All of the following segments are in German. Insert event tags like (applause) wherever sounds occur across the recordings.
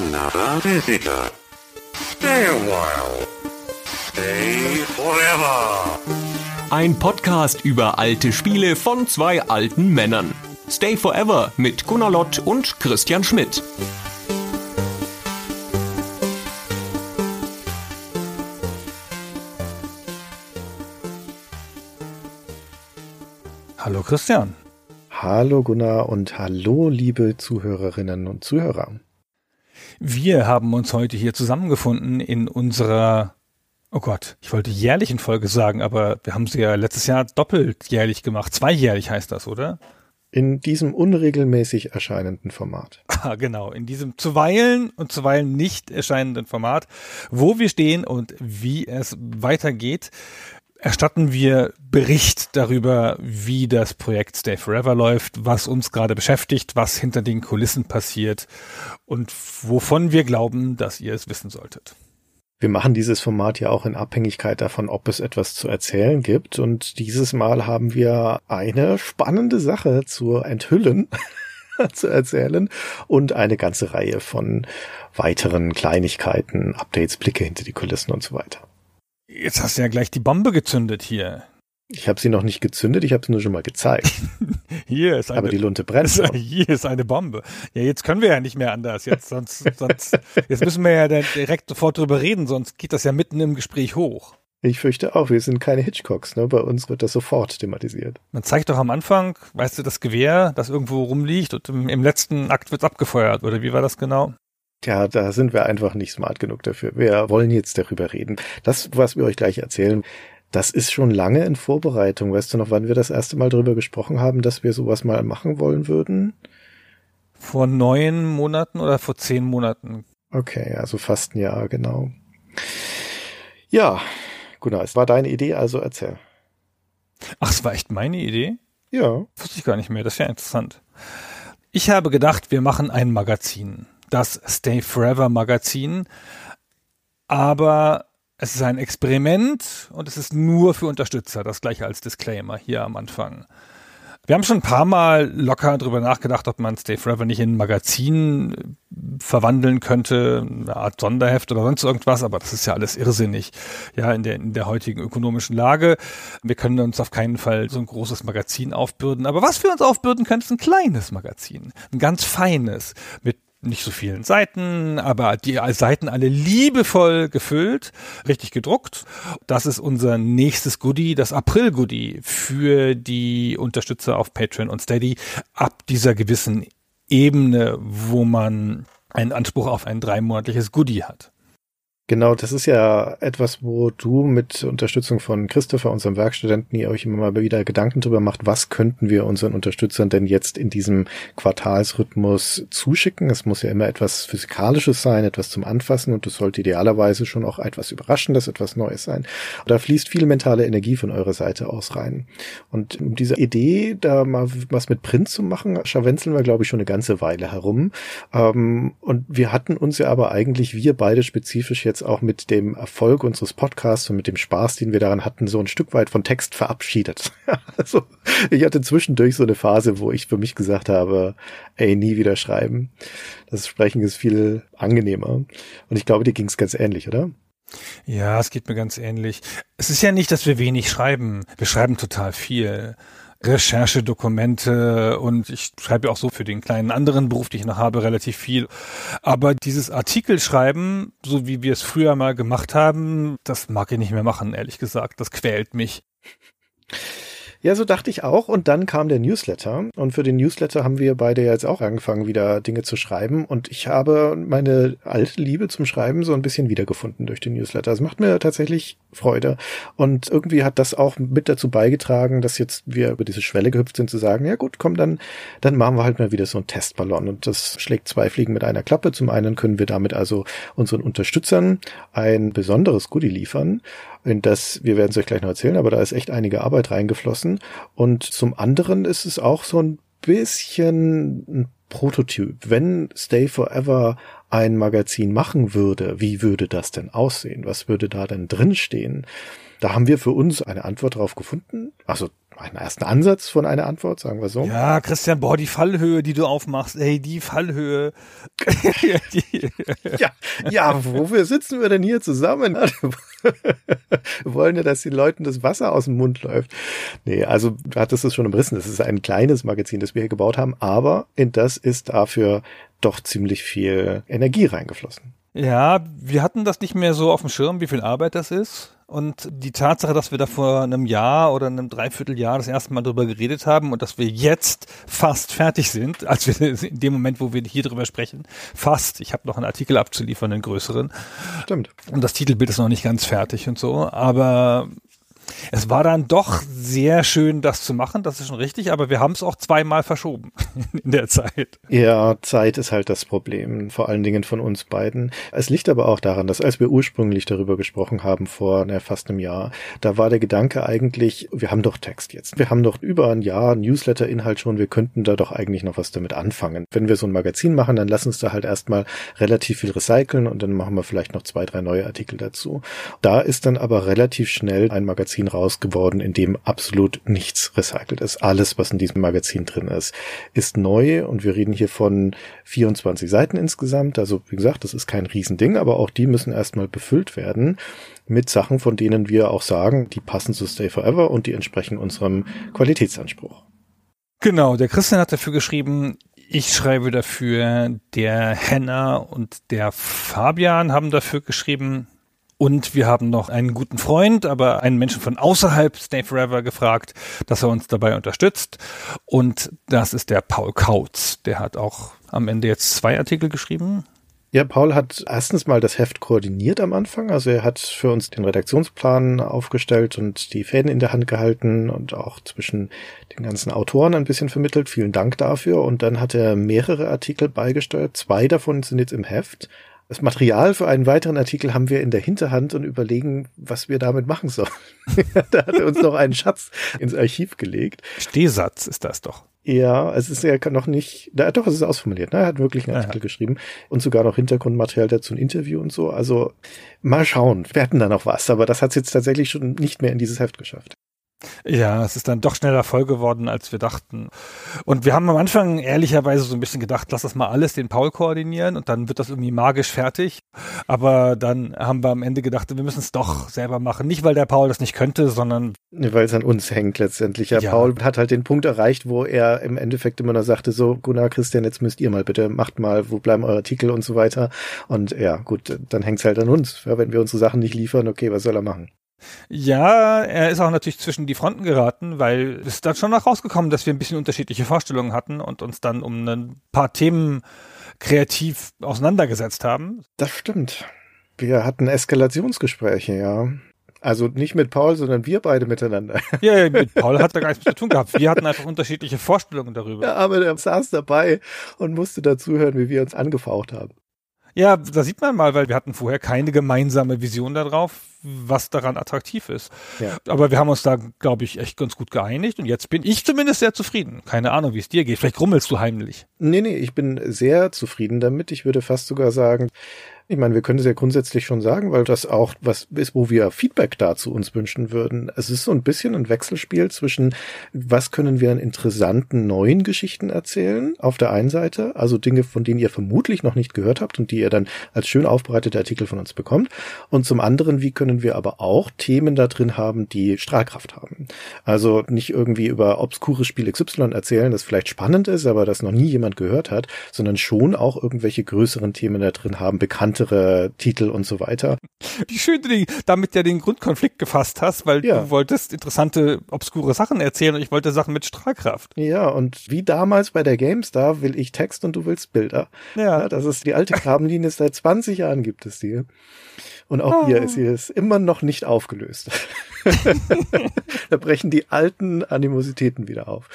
another visitor. Stay a while. Stay forever. Ein Podcast über alte Spiele von zwei alten Männern. Stay Forever mit Gunnar Lott und Christian Schmidt. Hallo Christian. Hallo Gunnar und hallo liebe Zuhörerinnen und Zuhörer. Wir haben uns heute hier zusammengefunden in unserer, oh Gott, ich wollte jährlichen Folge sagen, aber wir haben sie ja letztes Jahr doppelt jährlich gemacht. Zweijährlich heißt das, oder? In diesem unregelmäßig erscheinenden Format. (laughs) Ah, genau, in diesem zuweilen und zuweilen nicht erscheinenden Format, wo wir stehen und wie es weitergeht erstatten wir Bericht darüber, wie das Projekt Stay Forever läuft, was uns gerade beschäftigt, was hinter den Kulissen passiert und wovon wir glauben, dass ihr es wissen solltet. Wir machen dieses Format ja auch in Abhängigkeit davon, ob es etwas zu erzählen gibt. Und dieses Mal haben wir eine spannende Sache zu enthüllen, (laughs) zu erzählen und eine ganze Reihe von weiteren Kleinigkeiten, Updates, Blicke hinter die Kulissen und so weiter. Jetzt hast du ja gleich die Bombe gezündet hier. Ich habe sie noch nicht gezündet, ich habe sie nur schon mal gezeigt. (laughs) hier ist eine, Aber die Lunte brennt. (laughs) Hier ist eine Bombe. Ja, jetzt können wir ja nicht mehr anders. Jetzt, sonst, (laughs) sonst, jetzt müssen wir ja direkt sofort drüber reden, sonst geht das ja mitten im Gespräch hoch. Ich fürchte auch, wir sind keine Hitchcocks, ne? Bei uns wird das sofort thematisiert. Man zeigt doch am Anfang, weißt du, das Gewehr, das irgendwo rumliegt und im, im letzten Akt wird's abgefeuert, oder wie war das genau? Tja, da sind wir einfach nicht smart genug dafür. Wir wollen jetzt darüber reden. Das, was wir euch gleich erzählen, das ist schon lange in Vorbereitung. Weißt du noch, wann wir das erste Mal darüber gesprochen haben, dass wir sowas mal machen wollen würden? Vor neun Monaten oder vor zehn Monaten? Okay, also fast ein Jahr, genau. Ja, Gunnar, es war deine Idee, also erzähl. Ach, es war echt meine Idee? Ja. Wusste ich gar nicht mehr, das ist ja interessant. Ich habe gedacht, wir machen ein Magazin das Stay Forever Magazin. Aber es ist ein Experiment und es ist nur für Unterstützer. Das gleiche als Disclaimer hier am Anfang. Wir haben schon ein paar Mal locker drüber nachgedacht, ob man Stay Forever nicht in ein Magazin verwandeln könnte, eine Art Sonderheft oder sonst irgendwas, aber das ist ja alles irrsinnig, ja, in der, in der heutigen ökonomischen Lage. Wir können uns auf keinen Fall so ein großes Magazin aufbürden, aber was wir uns aufbürden können, ist ein kleines Magazin, ein ganz feines, mit nicht so vielen Seiten, aber die Seiten alle liebevoll gefüllt, richtig gedruckt. Das ist unser nächstes Goodie, das April-Goodie für die Unterstützer auf Patreon und Steady ab dieser gewissen Ebene, wo man einen Anspruch auf ein dreimonatliches Goodie hat. Genau, das ist ja etwas, wo du mit Unterstützung von Christopher, unserem Werkstudenten, ihr euch immer mal wieder Gedanken darüber macht, was könnten wir unseren Unterstützern denn jetzt in diesem Quartalsrhythmus zuschicken. Es muss ja immer etwas Physikalisches sein, etwas zum Anfassen und es sollte idealerweise schon auch etwas Überraschendes, etwas Neues sein. Da fließt viel mentale Energie von eurer Seite aus rein. Und um diese Idee, da mal was mit Print zu machen, scharwenzeln wir, glaube ich, schon eine ganze Weile herum. Ähm, und wir hatten uns ja aber eigentlich, wir beide spezifisch jetzt jetzt auch mit dem Erfolg unseres Podcasts und mit dem Spaß, den wir daran hatten, so ein Stück weit von Text verabschiedet. (laughs) also ich hatte zwischendurch so eine Phase, wo ich für mich gesagt habe, ey, nie wieder schreiben. Das Sprechen ist viel angenehmer. Und ich glaube, dir ging es ganz ähnlich, oder? Ja, es geht mir ganz ähnlich. Es ist ja nicht, dass wir wenig schreiben. Wir schreiben total viel. Recherchedokumente und ich schreibe ja auch so für den kleinen anderen Beruf, den ich noch habe, relativ viel. Aber dieses Artikelschreiben, so wie wir es früher mal gemacht haben, das mag ich nicht mehr machen, ehrlich gesagt. Das quält mich. Ja, so dachte ich auch. Und dann kam der Newsletter. Und für den Newsletter haben wir beide jetzt auch angefangen, wieder Dinge zu schreiben. Und ich habe meine alte Liebe zum Schreiben so ein bisschen wiedergefunden durch den Newsletter. Es macht mir tatsächlich Freude. Und irgendwie hat das auch mit dazu beigetragen, dass jetzt wir über diese Schwelle gehüpft sind, zu sagen, ja gut, komm, dann, dann machen wir halt mal wieder so einen Testballon. Und das schlägt zwei Fliegen mit einer Klappe. Zum einen können wir damit also unseren Unterstützern ein besonderes Goodie liefern in das, wir werden es euch gleich noch erzählen, aber da ist echt einige Arbeit reingeflossen. Und zum anderen ist es auch so ein bisschen ein Prototyp. Wenn Stay Forever ein Magazin machen würde, wie würde das denn aussehen? Was würde da denn drinstehen? Da haben wir für uns eine Antwort drauf gefunden. Also einen ersten Ansatz von einer Antwort, sagen wir so. Ja, Christian, boah, die Fallhöhe, die du aufmachst, ey, die Fallhöhe. (laughs) die. Ja, ja, wofür sitzen wir denn hier zusammen? wir wollen ja, dass den Leuten das Wasser aus dem Mund läuft. Nee, also du hattest es schon umrissen. Das ist ein kleines Magazin, das wir hier gebaut haben, aber in das ist dafür doch ziemlich viel Energie reingeflossen. Ja, wir hatten das nicht mehr so auf dem Schirm, wie viel Arbeit das ist. Und die Tatsache, dass wir da vor einem Jahr oder einem Dreivierteljahr das erste Mal drüber geredet haben und dass wir jetzt fast fertig sind, (laughs) als wir in dem Moment, wo wir hier drüber sprechen, fast. Ich habe noch einen Artikel abzuliefern, einen größeren. Stimmt. Und das Titelbild ist noch nicht ganz fertig und so. Aber es war dann doch sehr schön, das zu machen, das ist schon richtig, aber wir haben es auch zweimal verschoben (laughs) in der Zeit. Ja, Zeit ist halt das Problem, vor allen Dingen von uns beiden. Es liegt aber auch daran, dass als wir ursprünglich darüber gesprochen haben, vor na, fast einem Jahr, da war der Gedanke eigentlich, wir haben doch Text jetzt. Wir haben doch über ein Jahr Newsletter-Inhalt schon, wir könnten da doch eigentlich noch was damit anfangen. Wenn wir so ein Magazin machen, dann lass uns da halt erstmal relativ viel recyceln und dann machen wir vielleicht noch zwei, drei neue Artikel dazu. Da ist dann aber relativ schnell ein Magazin Magazin raus in dem absolut nichts recycelt ist. Alles, was in diesem Magazin drin ist, ist neu und wir reden hier von 24 Seiten insgesamt. Also wie gesagt, das ist kein Riesending, aber auch die müssen erstmal befüllt werden mit Sachen, von denen wir auch sagen, die passen zu Stay Forever und die entsprechen unserem Qualitätsanspruch. Genau, der Christian hat dafür geschrieben, ich schreibe dafür, der Henna und der Fabian haben dafür geschrieben, und wir haben noch einen guten Freund, aber einen Menschen von außerhalb Stay Forever gefragt, dass er uns dabei unterstützt. Und das ist der Paul Kautz. Der hat auch am Ende jetzt zwei Artikel geschrieben. Ja, Paul hat erstens mal das Heft koordiniert am Anfang. Also er hat für uns den Redaktionsplan aufgestellt und die Fäden in der Hand gehalten und auch zwischen den ganzen Autoren ein bisschen vermittelt. Vielen Dank dafür. Und dann hat er mehrere Artikel beigesteuert. Zwei davon sind jetzt im Heft. Das Material für einen weiteren Artikel haben wir in der Hinterhand und überlegen, was wir damit machen sollen. (laughs) da hat er uns noch einen Schatz ins Archiv gelegt. Stehsatz ist das doch. Ja, es ist ja noch nicht, da, doch, es ist ausformuliert, ne? Er hat wirklich einen Artikel ja. geschrieben und sogar noch Hintergrundmaterial dazu, ein Interview und so. Also mal schauen, wir hatten da noch was, aber das hat es jetzt tatsächlich schon nicht mehr in dieses Heft geschafft. Ja, es ist dann doch schneller voll geworden, als wir dachten. Und wir haben am Anfang ehrlicherweise so ein bisschen gedacht, lass das mal alles den Paul koordinieren und dann wird das irgendwie magisch fertig. Aber dann haben wir am Ende gedacht, wir müssen es doch selber machen. Nicht, weil der Paul das nicht könnte, sondern weil es an uns hängt letztendlich. Ja, ja, Paul hat halt den Punkt erreicht, wo er im Endeffekt immer noch sagte, so, Gunnar, Christian, jetzt müsst ihr mal bitte, macht mal, wo bleiben eure Artikel und so weiter. Und ja, gut, dann hängt es halt an uns. Ja, wenn wir unsere Sachen nicht liefern, okay, was soll er machen? Ja, er ist auch natürlich zwischen die Fronten geraten, weil es ist dann schon noch rausgekommen, dass wir ein bisschen unterschiedliche Vorstellungen hatten und uns dann um ein paar Themen kreativ auseinandergesetzt haben. Das stimmt. Wir hatten Eskalationsgespräche, ja. Also nicht mit Paul, sondern wir beide miteinander. (laughs) Ja, mit Paul hat da gar nichts zu tun gehabt. Wir hatten einfach unterschiedliche Vorstellungen darüber. Ja, aber der saß dabei und musste dazuhören, wie wir uns angefaucht haben. Ja, da sieht man mal, weil wir hatten vorher keine gemeinsame Vision darauf, was daran attraktiv ist. Ja. Aber wir haben uns da, glaube ich, echt ganz gut geeinigt und jetzt bin ich zumindest sehr zufrieden. Keine Ahnung, wie es dir geht. Vielleicht grummelst du heimlich. Nee, nee, ich bin sehr zufrieden damit. Ich würde fast sogar sagen, ich meine, wir können es ja grundsätzlich schon sagen, weil das auch was ist, wo wir Feedback dazu uns wünschen würden. Es ist so ein bisschen ein Wechselspiel zwischen, was können wir an interessanten neuen Geschichten erzählen, auf der einen Seite, also Dinge, von denen ihr vermutlich noch nicht gehört habt und die ihr dann als schön aufbereitete Artikel von uns bekommt. Und zum anderen, wie können wir aber auch Themen da drin haben, die Strahlkraft haben. Also nicht irgendwie über obskures Spiel XY erzählen, das vielleicht spannend ist, aber das noch nie jemand gehört hat, sondern schon auch irgendwelche größeren Themen da drin haben, bekannte weitere Titel und so weiter. Wie schön du damit ja den Grundkonflikt gefasst hast, weil ja. du wolltest interessante, obskure Sachen erzählen und ich wollte Sachen mit Strahlkraft. Ja, und wie damals bei der GameStar will ich Text und du willst Bilder. Ja. ja das ist die alte Grabenlinie, seit 20 Jahren gibt es die. Und auch oh. hier ist sie ist immer noch nicht aufgelöst. (laughs) da brechen die alten Animositäten wieder auf.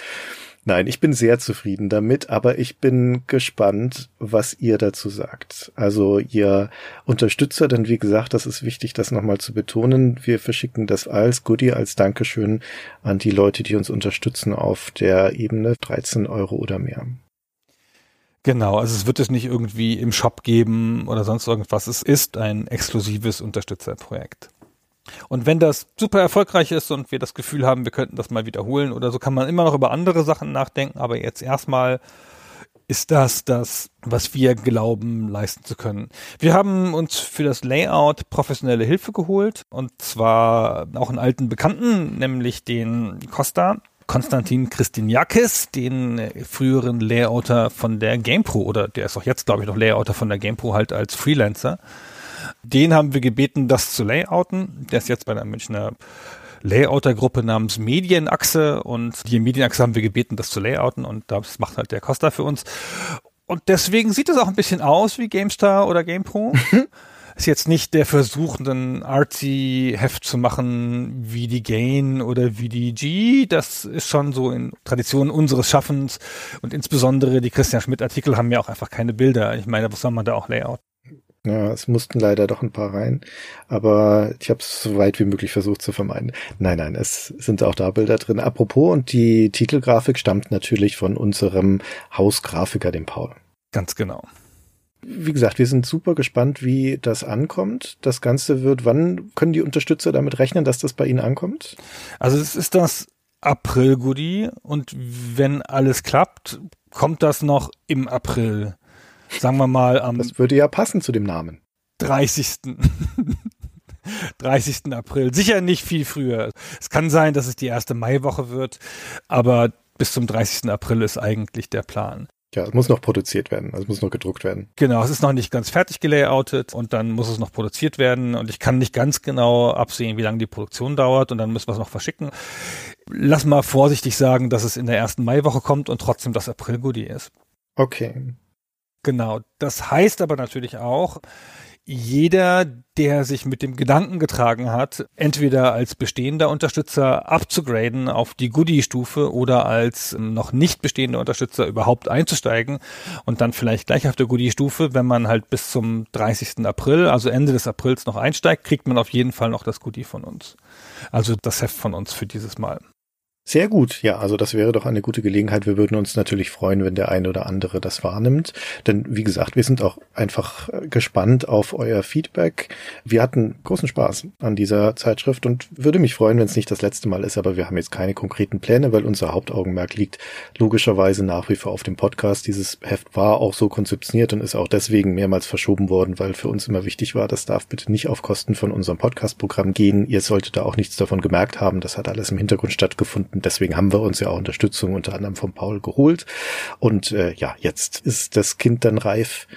Nein, ich bin sehr zufrieden damit, aber ich bin gespannt, was ihr dazu sagt. Also ihr Unterstützer, denn wie gesagt, das ist wichtig, das nochmal zu betonen. Wir verschicken das als Goodie, als Dankeschön an die Leute, die uns unterstützen auf der Ebene 13 Euro oder mehr. Genau, also es wird es nicht irgendwie im Shop geben oder sonst irgendwas. Es ist ein exklusives Unterstützerprojekt. Und wenn das super erfolgreich ist und wir das Gefühl haben, wir könnten das mal wiederholen oder so, kann man immer noch über andere Sachen nachdenken, aber jetzt erstmal ist das das, was wir glauben, leisten zu können. Wir haben uns für das Layout professionelle Hilfe geholt und zwar auch einen alten Bekannten, nämlich den Costa. Konstantin Christiniakis, den früheren Layouter von der GamePro oder der ist auch jetzt, glaube ich, noch Layouter von der GamePro halt als Freelancer. Den haben wir gebeten, das zu layouten. Der ist jetzt bei der Münchner Layouter-Gruppe namens Medienachse und die Medienachse haben wir gebeten, das zu layouten und das macht halt der Costa für uns. Und deswegen sieht es auch ein bisschen aus wie GameStar oder GamePro. (laughs) ist jetzt nicht der Versuch, ein Artsy-Heft zu machen wie die Gain oder wie die G. Das ist schon so in Tradition unseres Schaffens und insbesondere die Christian Schmidt-Artikel haben ja auch einfach keine Bilder. Ich meine, was soll man da auch Layout? Ja, es mussten leider doch ein paar rein, aber ich habe es so weit wie möglich versucht zu vermeiden. Nein, nein, es sind auch da Bilder drin. Apropos, und die Titelgrafik stammt natürlich von unserem Hausgrafiker, dem Paul. Ganz genau. Wie gesagt, wir sind super gespannt, wie das ankommt. Das Ganze wird, wann können die Unterstützer damit rechnen, dass das bei ihnen ankommt? Also es ist das April-Goodie und wenn alles klappt, kommt das noch im April sagen wir mal am. Das würde ja passen zu dem Namen. 30. 30. (laughs) April. Sicher nicht viel früher. Es kann sein, dass es die erste Maiwoche wird, aber bis zum 30. April ist eigentlich der Plan. Ja, es muss noch produziert werden, also es muss noch gedruckt werden. Genau, es ist noch nicht ganz fertig gelayoutet und dann muss es noch produziert werden und ich kann nicht ganz genau absehen, wie lange die Produktion dauert und dann müssen wir es noch verschicken. Lass mal vorsichtig sagen, dass es in der ersten Maiwoche kommt und trotzdem das April-Goodie ist. Okay. Genau. Das heißt aber natürlich auch, jeder, der sich mit dem Gedanken getragen hat, entweder als bestehender Unterstützer abzugraden auf die Goodie-Stufe oder als noch nicht bestehender Unterstützer überhaupt einzusteigen und dann vielleicht gleich auf der Goodie-Stufe, wenn man halt bis zum 30. April, also Ende des Aprils noch einsteigt, kriegt man auf jeden Fall noch das Goodie von uns. Also das Heft von uns für dieses Mal. Sehr gut, ja, also das wäre doch eine gute Gelegenheit. Wir würden uns natürlich freuen, wenn der eine oder andere das wahrnimmt. Denn wie gesagt, wir sind auch einfach äh, gespannt auf euer Feedback. Wir hatten großen Spaß an dieser Zeitschrift und würde mich freuen, wenn es nicht das letzte Mal ist, aber wir haben jetzt keine konkreten Pläne, weil unser Hauptaugenmerk liegt logischerweise nach wie vor auf dem Podcast. Dieses Heft war auch so konzeptioniert und ist auch deswegen mehrmals verschoben worden, weil für uns immer wichtig war, das darf bitte nicht auf Kosten von unserem Podcast-Programm gehen. Ihr solltet da auch nichts davon gemerkt haben. Das hat alles im Hintergrund stattgefunden und deswegen haben wir uns ja auch Unterstützung unter anderem von Paul geholt. Und äh, ja, jetzt ist das Kind dann reif,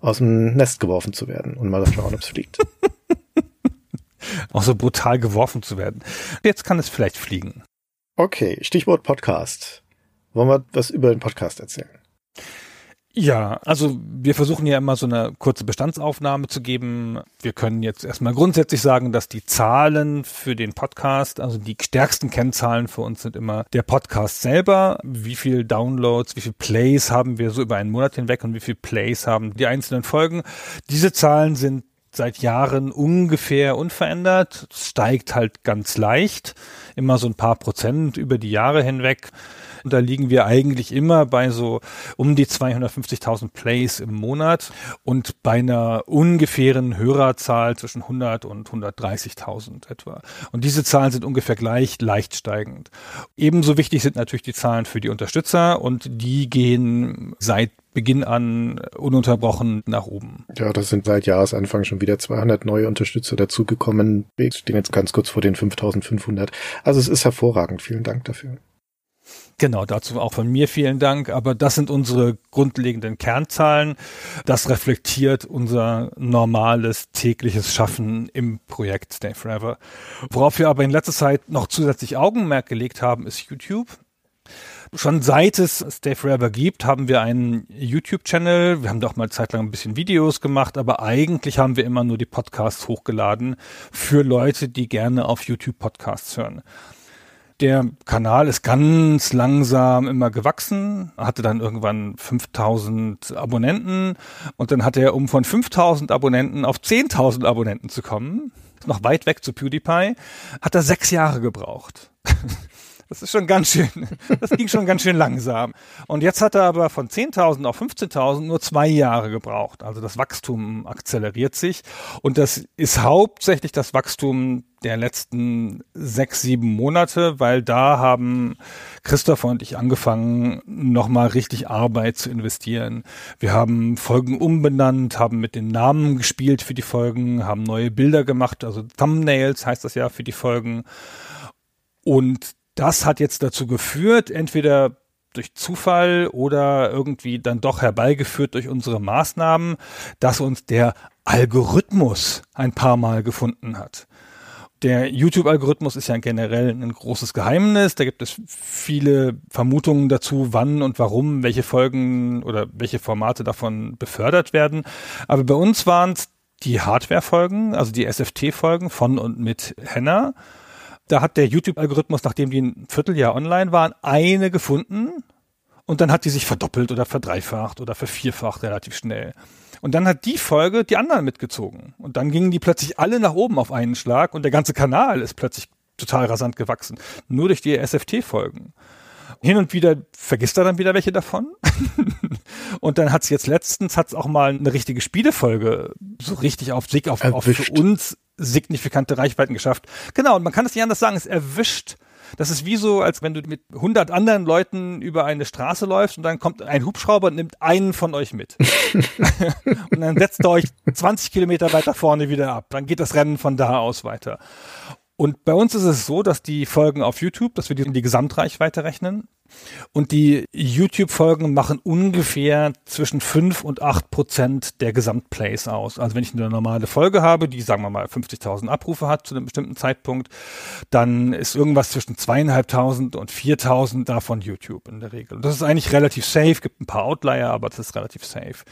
aus dem Nest geworfen zu werden und mal schauen, ob es fliegt. (laughs) auch so brutal geworfen zu werden. Jetzt kann es vielleicht fliegen. Okay, Stichwort Podcast. Wollen wir was über den Podcast erzählen? Ja, also wir versuchen ja immer so eine kurze Bestandsaufnahme zu geben. Wir können jetzt erstmal grundsätzlich sagen, dass die Zahlen für den Podcast, also die stärksten Kennzahlen für uns sind immer der Podcast selber. Wie viel Downloads, wie viel Plays haben wir so über einen Monat hinweg und wie viel Plays haben die einzelnen Folgen. Diese Zahlen sind seit Jahren ungefähr unverändert, steigt halt ganz leicht, immer so ein paar Prozent über die Jahre hinweg. Und da liegen wir eigentlich immer bei so um die 250.000 Plays im Monat und bei einer ungefähren Hörerzahl zwischen 100 und 130.000 etwa. Und diese Zahlen sind ungefähr gleich leicht steigend. Ebenso wichtig sind natürlich die Zahlen für die Unterstützer und die gehen seit Beginn an ununterbrochen nach oben. Ja, das sind seit Jahresanfang schon wieder 200 neue Unterstützer dazugekommen. Wir stehen jetzt ganz kurz vor den 5500. Also es ist hervorragend. Vielen Dank dafür. Genau, dazu auch von mir vielen Dank. Aber das sind unsere grundlegenden Kernzahlen. Das reflektiert unser normales tägliches Schaffen im Projekt Stay Forever. Worauf wir aber in letzter Zeit noch zusätzlich Augenmerk gelegt haben, ist YouTube. Schon seit es Stay Forever gibt, haben wir einen YouTube-Channel. Wir haben da auch mal zeitlang ein bisschen Videos gemacht, aber eigentlich haben wir immer nur die Podcasts hochgeladen für Leute, die gerne auf YouTube Podcasts hören. Der Kanal ist ganz langsam immer gewachsen, hatte dann irgendwann 5000 Abonnenten und dann hat er, um von 5000 Abonnenten auf 10.000 Abonnenten zu kommen, noch weit weg zu PewDiePie, hat er sechs Jahre gebraucht. (laughs) Das ist schon ganz schön, (laughs) das ging schon ganz schön langsam. Und jetzt hat er aber von 10.000 auf 15.000 nur zwei Jahre gebraucht. Also das Wachstum akzeleriert sich. Und das ist hauptsächlich das Wachstum der letzten sechs, sieben Monate, weil da haben Christopher und ich angefangen, nochmal richtig Arbeit zu investieren. Wir haben Folgen umbenannt, haben mit den Namen gespielt für die Folgen, haben neue Bilder gemacht, also Thumbnails heißt das ja für die Folgen. Und das hat jetzt dazu geführt, entweder durch Zufall oder irgendwie dann doch herbeigeführt durch unsere Maßnahmen, dass uns der Algorithmus ein paar Mal gefunden hat. Der YouTube-Algorithmus ist ja generell ein großes Geheimnis. Da gibt es viele Vermutungen dazu, wann und warum welche Folgen oder welche Formate davon befördert werden. Aber bei uns waren es die Hardware-Folgen, also die SFT-Folgen von und mit Henna. Da hat der YouTube-Algorithmus, nachdem die ein Vierteljahr online waren, eine gefunden und dann hat die sich verdoppelt oder verdreifacht oder vervierfacht relativ schnell. Und dann hat die Folge die anderen mitgezogen. Und dann gingen die plötzlich alle nach oben auf einen Schlag und der ganze Kanal ist plötzlich total rasant gewachsen. Nur durch die SFT-Folgen. Hin und wieder vergisst er dann wieder welche davon. (laughs) und dann hat es jetzt letztens hat's auch mal eine richtige Spielefolge so richtig auf Sieg auf, auf für uns signifikante Reichweiten geschafft. Genau, und man kann es nicht anders sagen, es erwischt. Das ist wie so, als wenn du mit 100 anderen Leuten über eine Straße läufst und dann kommt ein Hubschrauber und nimmt einen von euch mit. (laughs) und dann setzt er euch 20 Kilometer weiter vorne wieder ab. Dann geht das Rennen von da aus weiter. Und bei uns ist es so, dass die Folgen auf YouTube, dass wir die, die Gesamtreichweite rechnen, und die YouTube-Folgen machen ungefähr zwischen fünf und acht Prozent der Gesamtplays aus. Also wenn ich eine normale Folge habe, die sagen wir mal 50.000 Abrufe hat zu einem bestimmten Zeitpunkt, dann ist irgendwas zwischen zweieinhalbtausend und viertausend davon YouTube in der Regel. Das ist eigentlich relativ safe, gibt ein paar Outlier, aber das ist relativ safe.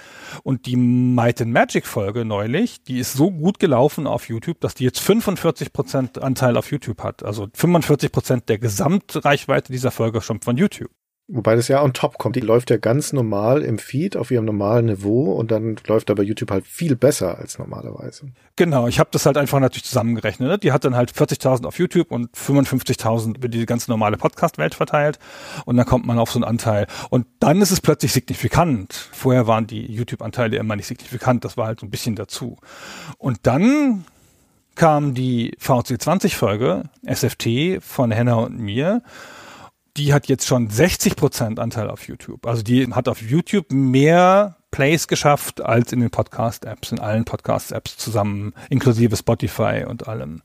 Und die Might and Magic Folge neulich, die ist so gut gelaufen auf YouTube, dass die jetzt 45 Prozent Anteil auf YouTube hat. Also 45 Prozent der Gesamtreichweite dieser Folge schon von YouTube. YouTube. Wobei das ja on top kommt. Die läuft ja ganz normal im Feed auf ihrem normalen Niveau und dann läuft aber YouTube halt viel besser als normalerweise. Genau, ich habe das halt einfach natürlich zusammengerechnet. Ne? Die hat dann halt 40.000 auf YouTube und 55.000 über die ganze normale Podcast-Welt verteilt und dann kommt man auf so einen Anteil. Und dann ist es plötzlich signifikant. Vorher waren die YouTube-Anteile immer nicht signifikant, das war halt so ein bisschen dazu. Und dann kam die VC20-Folge, SFT von Henna und mir die hat jetzt schon 60 Prozent Anteil auf YouTube. Also die hat auf YouTube mehr Plays geschafft als in den Podcast-Apps, in allen Podcast-Apps zusammen, inklusive Spotify und allem.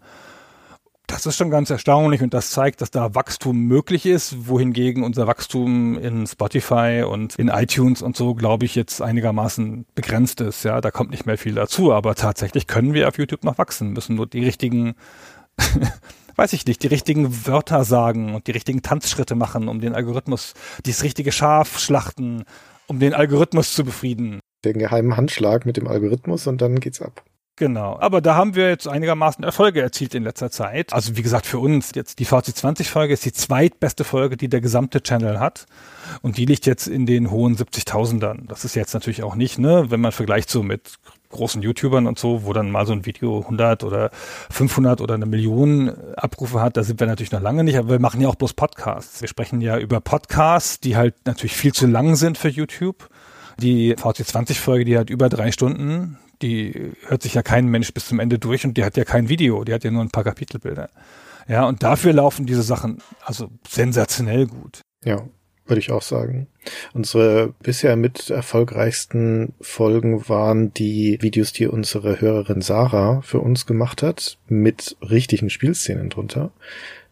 Das ist schon ganz erstaunlich und das zeigt, dass da Wachstum möglich ist, wohingegen unser Wachstum in Spotify und in iTunes und so, glaube ich, jetzt einigermaßen begrenzt ist. Ja, da kommt nicht mehr viel dazu, aber tatsächlich können wir auf YouTube noch wachsen, müssen nur die richtigen (laughs) weiß ich nicht, die richtigen Wörter sagen und die richtigen Tanzschritte machen, um den Algorithmus, dieses richtige Schaf schlachten, um den Algorithmus zu befrieden. Den geheimen Handschlag mit dem Algorithmus und dann geht's ab. Genau. Aber da haben wir jetzt einigermaßen Erfolge erzielt in letzter Zeit. Also wie gesagt, für uns jetzt die VC20-Folge ist die zweitbeste Folge, die der gesamte Channel hat. Und die liegt jetzt in den hohen 70.000ern. Das ist jetzt natürlich auch nicht, ne, wenn man vergleicht so mit großen YouTubern und so, wo dann mal so ein Video 100 oder 500 oder eine Million Abrufe hat, da sind wir natürlich noch lange nicht, aber wir machen ja auch bloß Podcasts. Wir sprechen ja über Podcasts, die halt natürlich viel zu lang sind für YouTube. Die VC20-Folge, die hat über drei Stunden, die hört sich ja kein Mensch bis zum Ende durch und die hat ja kein Video, die hat ja nur ein paar Kapitelbilder. Ja, und dafür laufen diese Sachen also sensationell gut. Ja, würde ich auch sagen. Unsere bisher mit erfolgreichsten Folgen waren die Videos, die unsere Hörerin Sarah für uns gemacht hat, mit richtigen Spielszenen drunter.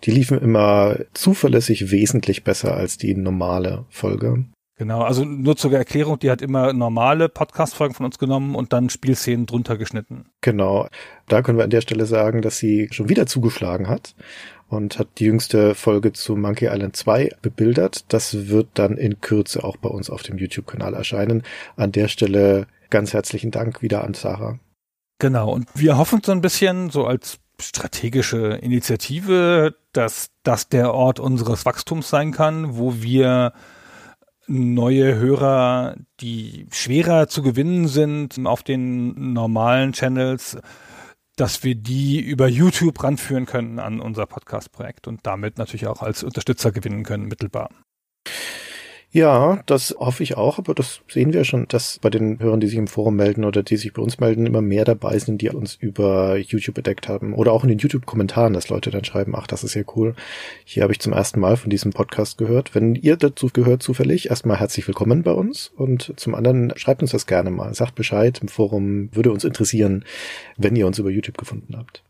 Die liefen immer zuverlässig wesentlich besser als die normale Folge. Genau, also nur zur Erklärung, die hat immer normale Podcast-Folgen von uns genommen und dann Spielszenen drunter geschnitten. Genau, da können wir an der Stelle sagen, dass sie schon wieder zugeschlagen hat und hat die jüngste Folge zu Monkey Island 2 bebildert. Das wird dann in Kürze auch bei uns auf dem YouTube-Kanal erscheinen. An der Stelle ganz herzlichen Dank wieder an Sarah. Genau, und wir hoffen so ein bisschen, so als strategische Initiative, dass das der Ort unseres Wachstums sein kann, wo wir neue Hörer, die schwerer zu gewinnen sind auf den normalen Channels, dass wir die über YouTube ranführen können an unser Podcast-Projekt und damit natürlich auch als Unterstützer gewinnen können, mittelbar. Ja, das hoffe ich auch, aber das sehen wir schon, dass bei den Hörern, die sich im Forum melden oder die sich bei uns melden, immer mehr dabei sind, die uns über YouTube entdeckt haben. Oder auch in den YouTube-Kommentaren, dass Leute dann schreiben, ach, das ist ja cool. Hier habe ich zum ersten Mal von diesem Podcast gehört. Wenn ihr dazu gehört zufällig, erstmal herzlich willkommen bei uns und zum anderen schreibt uns das gerne mal. Sagt Bescheid im Forum, würde uns interessieren, wenn ihr uns über YouTube gefunden habt.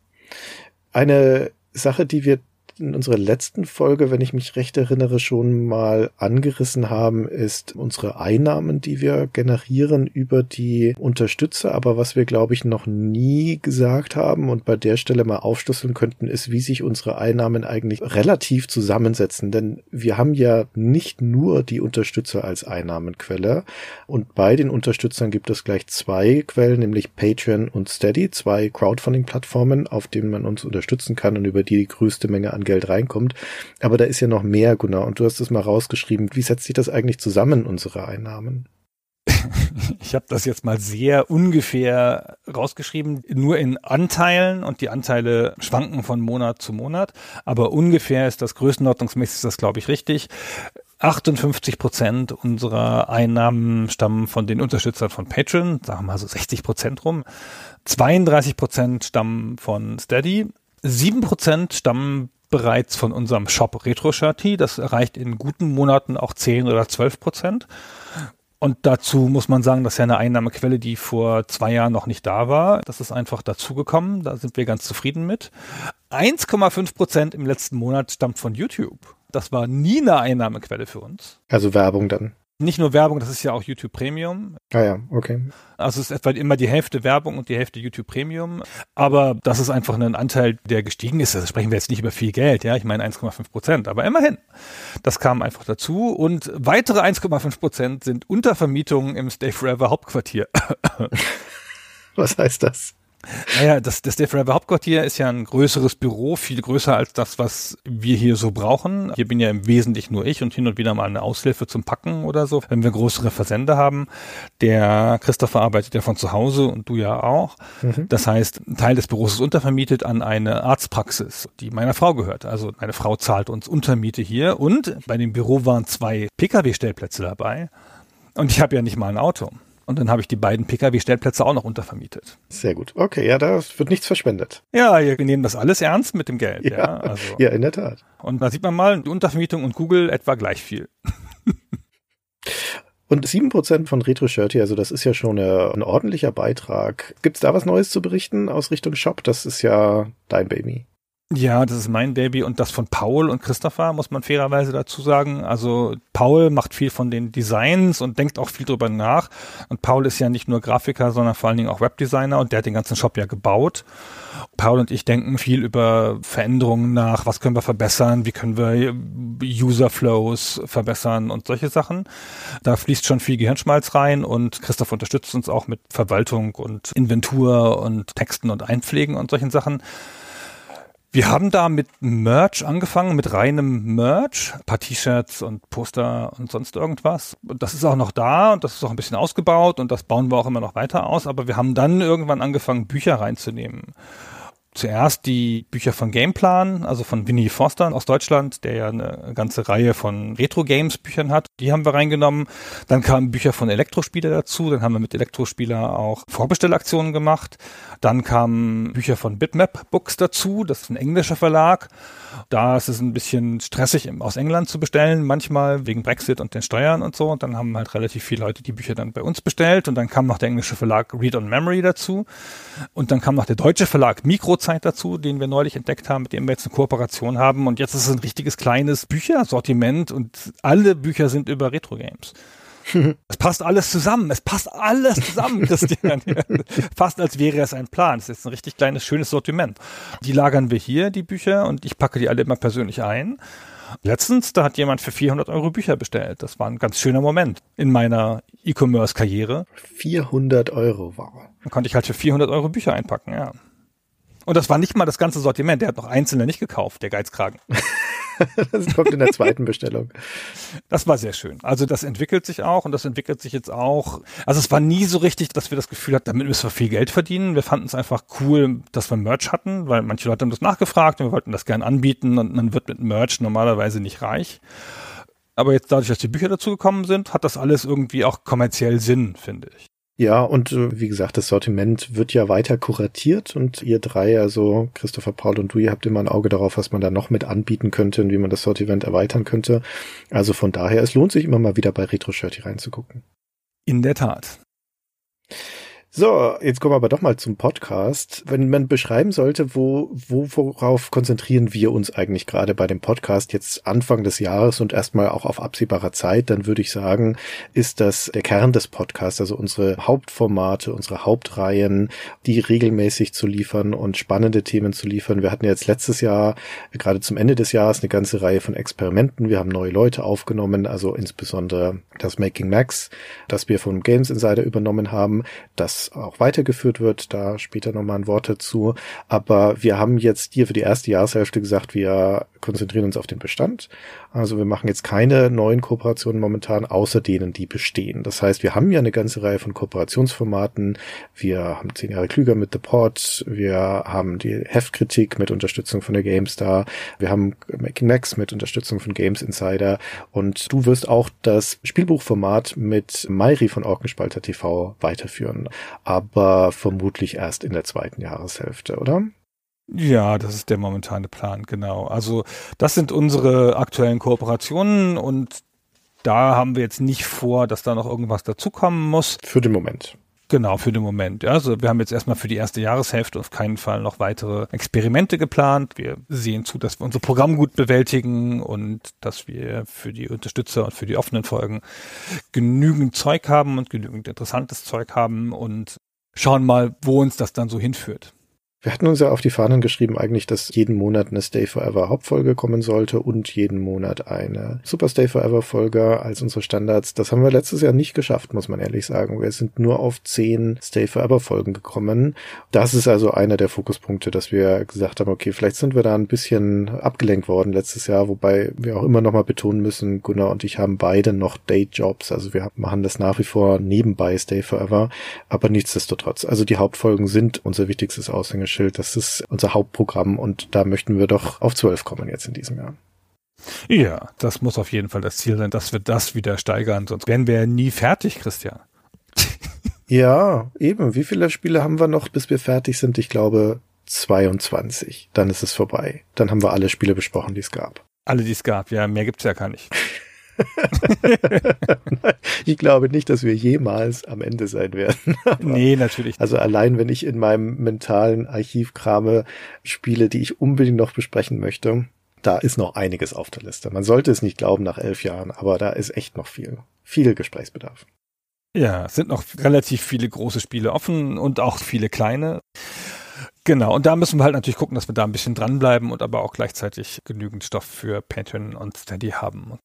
Eine Sache, die wir in unserer letzten Folge, wenn ich mich recht erinnere, schon mal angerissen haben, ist unsere Einnahmen, die wir generieren über die Unterstützer. Aber was wir, glaube ich, noch nie gesagt haben und bei der Stelle mal aufschlüsseln könnten, ist, wie sich unsere Einnahmen eigentlich relativ zusammensetzen. Denn wir haben ja nicht nur die Unterstützer als Einnahmenquelle. Und bei den Unterstützern gibt es gleich zwei Quellen, nämlich Patreon und Steady, zwei Crowdfunding-Plattformen, auf denen man uns unterstützen kann und über die die größte Menge an Geld reinkommt. Aber da ist ja noch mehr, Gunnar, und du hast es mal rausgeschrieben. Wie setzt sich das eigentlich zusammen, unsere Einnahmen? (laughs) Ich habe das jetzt mal sehr ungefähr rausgeschrieben, nur in Anteilen und die Anteile schwanken von Monat zu Monat, aber ungefähr ist das größenordnungsmäßig das glaube ich richtig. 58 Prozent unserer Einnahmen stammen von den Unterstützern von Patreon, sagen wir mal so 60 Prozent rum. 32 Prozent stammen von Steady. 7 Prozent stammen bereits von unserem Shop RetroShirty. Das erreicht in guten Monaten auch 10 oder 12 Prozent. Und dazu muss man sagen, das ist ja eine Einnahmequelle, die vor zwei Jahren noch nicht da war. Das ist einfach dazugekommen. Da sind wir ganz zufrieden mit. 1,5 Prozent im letzten Monat stammt von YouTube. Das war nie eine Einnahmequelle für uns. Also Werbung dann. Nicht nur Werbung, das ist ja auch YouTube Premium. Ah ja, okay. Also es ist etwa immer die Hälfte Werbung und die Hälfte YouTube Premium. Aber das ist einfach ein Anteil, der gestiegen ist. Da sprechen wir jetzt nicht über viel Geld, ja. Ich meine 1,5 Prozent. Aber immerhin. Das kam einfach dazu. Und weitere 1,5 Prozent sind Untervermietungen im Stay Forever Hauptquartier. (laughs) Was heißt das? Naja, das, das Stay Forever Hauptquartier ist ja ein größeres Büro, viel größer als das, was wir hier so brauchen. Hier bin ja im Wesentlichen nur ich und hin und wieder mal eine Aushilfe zum Packen oder so, wenn wir größere Versende haben. Der Christopher arbeitet ja von zu Hause und du ja auch. Mhm. Das heißt, ein Teil des Büros ist untervermietet an eine Arztpraxis, die meiner Frau gehört. Also meine Frau zahlt uns Untermiete hier und bei dem Büro waren zwei Pkw-Stellplätze dabei. Und ich habe ja nicht mal ein Auto. Und dann habe ich die beiden Pkw-Stellplätze auch noch untervermietet. Sehr gut. Okay, ja, da wird nichts verschwendet. Ja, wir nehmen das alles ernst mit dem Geld. Ja, ja, also. ja in der Tat. Und da sieht man mal, die Untervermietung und Google etwa gleich viel. (laughs) Und sieben Prozent von Retro Shirty, also das ist ja schon eine, ein ordentlicher Beitrag. Gibt's da was Neues zu berichten aus Richtung Shop? Das ist ja dein Baby. Ja, das ist mein Baby und das von Paul und Christopher, muss man fairerweise dazu sagen. Also Paul macht viel von den Designs und denkt auch viel drüber nach. Und Paul ist ja nicht nur Grafiker, sondern vor allen Dingen auch Webdesigner und der hat den ganzen Shop ja gebaut. Paul und ich denken viel über Veränderungen nach, was können wir verbessern, wie können wir User Flows verbessern und solche Sachen. Da fließt schon viel Gehirnschmalz rein und Christoph unterstützt uns auch mit Verwaltung und Inventur und Texten und Einpflegen und solchen Sachen. Wir haben da mit Merch angefangen, mit reinem Merch, ein paar T-Shirts und Poster und sonst irgendwas. Und das ist auch noch da und das ist auch ein bisschen ausgebaut und das bauen wir auch immer noch weiter aus. Aber wir haben dann irgendwann angefangen, Bücher reinzunehmen zuerst die Bücher von Gameplan, also von Winnie Forster aus Deutschland, der ja eine ganze Reihe von Retro-Games-Büchern hat. Die haben wir reingenommen. Dann kamen Bücher von Elektrospieler dazu. Dann haben wir mit Elektrospieler auch Vorbestellaktionen gemacht. Dann kamen Bücher von Bitmap Books dazu. Das ist ein englischer Verlag. Da ist es ein bisschen stressig, aus England zu bestellen, manchmal wegen Brexit und den Steuern und so. Und dann haben halt relativ viele Leute die Bücher dann bei uns bestellt. Und dann kam noch der englische Verlag Read on Memory dazu. Und dann kam noch der deutsche Verlag Mikrozeit dazu, den wir neulich entdeckt haben, mit dem wir jetzt eine Kooperation haben. Und jetzt ist es ein richtiges kleines Büchersortiment und alle Bücher sind über Retro Games. Es passt alles zusammen. Es passt alles zusammen, Christian. (laughs) Fast als wäre es ein Plan. Es ist ein richtig kleines, schönes Sortiment. Die lagern wir hier, die Bücher, und ich packe die alle immer persönlich ein. Letztens, da hat jemand für 400 Euro Bücher bestellt. Das war ein ganz schöner Moment in meiner E-Commerce-Karriere. 400 Euro, wow. Da konnte ich halt für 400 Euro Bücher einpacken, ja. Und das war nicht mal das ganze Sortiment. Der hat noch einzelne nicht gekauft, der Geizkragen. (laughs) das kommt in der zweiten Bestellung. Das war sehr schön. Also das entwickelt sich auch und das entwickelt sich jetzt auch. Also es war nie so richtig, dass wir das Gefühl hatten, damit müssen wir viel Geld verdienen. Wir fanden es einfach cool, dass wir Merch hatten, weil manche Leute haben das nachgefragt und wir wollten das gern anbieten und man wird mit Merch normalerweise nicht reich. Aber jetzt dadurch, dass die Bücher dazugekommen sind, hat das alles irgendwie auch kommerziell Sinn, finde ich. Ja, und äh, wie gesagt, das Sortiment wird ja weiter kuratiert und ihr drei, also Christopher, Paul und du, ihr habt immer ein Auge darauf, was man da noch mit anbieten könnte und wie man das Sortiment erweitern könnte. Also von daher, es lohnt sich immer mal wieder bei Retro Shirty reinzugucken. In der Tat. So, jetzt kommen wir aber doch mal zum Podcast. Wenn man beschreiben sollte, wo, wo, worauf konzentrieren wir uns eigentlich gerade bei dem Podcast jetzt Anfang des Jahres und erstmal auch auf absehbarer Zeit, dann würde ich sagen, ist das der Kern des Podcasts, also unsere Hauptformate, unsere Hauptreihen, die regelmäßig zu liefern und spannende Themen zu liefern. Wir hatten jetzt letztes Jahr, gerade zum Ende des Jahres, eine ganze Reihe von Experimenten. Wir haben neue Leute aufgenommen, also insbesondere das Making Max, das wir vom Games Insider übernommen haben, das auch weitergeführt wird, da später nochmal ein Wort dazu. Aber wir haben jetzt hier für die erste Jahreshälfte gesagt, wir konzentrieren uns auf den Bestand. Also wir machen jetzt keine neuen Kooperationen momentan, außer denen, die bestehen. Das heißt, wir haben ja eine ganze Reihe von Kooperationsformaten. Wir haben zehn Jahre klüger mit The Pod. Wir haben die Heftkritik mit Unterstützung von der GameStar. Wir haben Making Max mit Unterstützung von Games Insider. Und du wirst auch das Spielbuchformat mit Mairi von Orkenspalter TV weiterführen. Aber vermutlich erst in der zweiten Jahreshälfte, oder? Ja, das ist der momentane Plan, genau. Also das sind unsere aktuellen Kooperationen und da haben wir jetzt nicht vor, dass da noch irgendwas dazukommen muss. Für den Moment. Genau, für den Moment. Ja, also wir haben jetzt erstmal für die erste Jahreshälfte auf keinen Fall noch weitere Experimente geplant. Wir sehen zu, dass wir unser Programm gut bewältigen und dass wir für die Unterstützer und für die offenen Folgen genügend Zeug haben und genügend interessantes Zeug haben und schauen mal, wo uns das dann so hinführt. Wir hatten uns ja auf die Fahnen geschrieben eigentlich, dass jeden Monat eine Stay Forever Hauptfolge kommen sollte und jeden Monat eine Super Stay Forever Folge als unsere Standards. Das haben wir letztes Jahr nicht geschafft, muss man ehrlich sagen. Wir sind nur auf zehn Stay Forever Folgen gekommen. Das ist also einer der Fokuspunkte, dass wir gesagt haben, okay, vielleicht sind wir da ein bisschen abgelenkt worden letztes Jahr, wobei wir auch immer noch mal betonen müssen, Gunnar und ich haben beide noch Dayjobs. Also wir machen das nach wie vor nebenbei Stay Forever, aber nichtsdestotrotz. Also die Hauptfolgen sind unser wichtigstes Aushängeschild Schild. Das ist unser Hauptprogramm und da möchten wir doch auf zwölf kommen jetzt in diesem Jahr. Ja, das muss auf jeden Fall das Ziel sein, dass wir das wieder steigern, sonst wären wir ja nie fertig, Christian. (laughs) ja, eben. Wie viele Spiele haben wir noch, bis wir fertig sind? Ich glaube 22. Dann ist es vorbei. Dann haben wir alle Spiele besprochen, die es gab. Alle, die es gab, ja, mehr gibt's ja gar nicht. (laughs) (laughs) ich glaube nicht, dass wir jemals am Ende sein werden. (laughs) nee, natürlich. Also allein, wenn ich in meinem mentalen Archiv krame Spiele, die ich unbedingt noch besprechen möchte, da ist noch einiges auf der Liste. Man sollte es nicht glauben nach elf Jahren, aber da ist echt noch viel, viel Gesprächsbedarf. Ja, es sind noch relativ viele große Spiele offen und auch viele kleine. Genau, und da müssen wir halt natürlich gucken, dass wir da ein bisschen dranbleiben und aber auch gleichzeitig genügend Stoff für Patreon und Steady haben.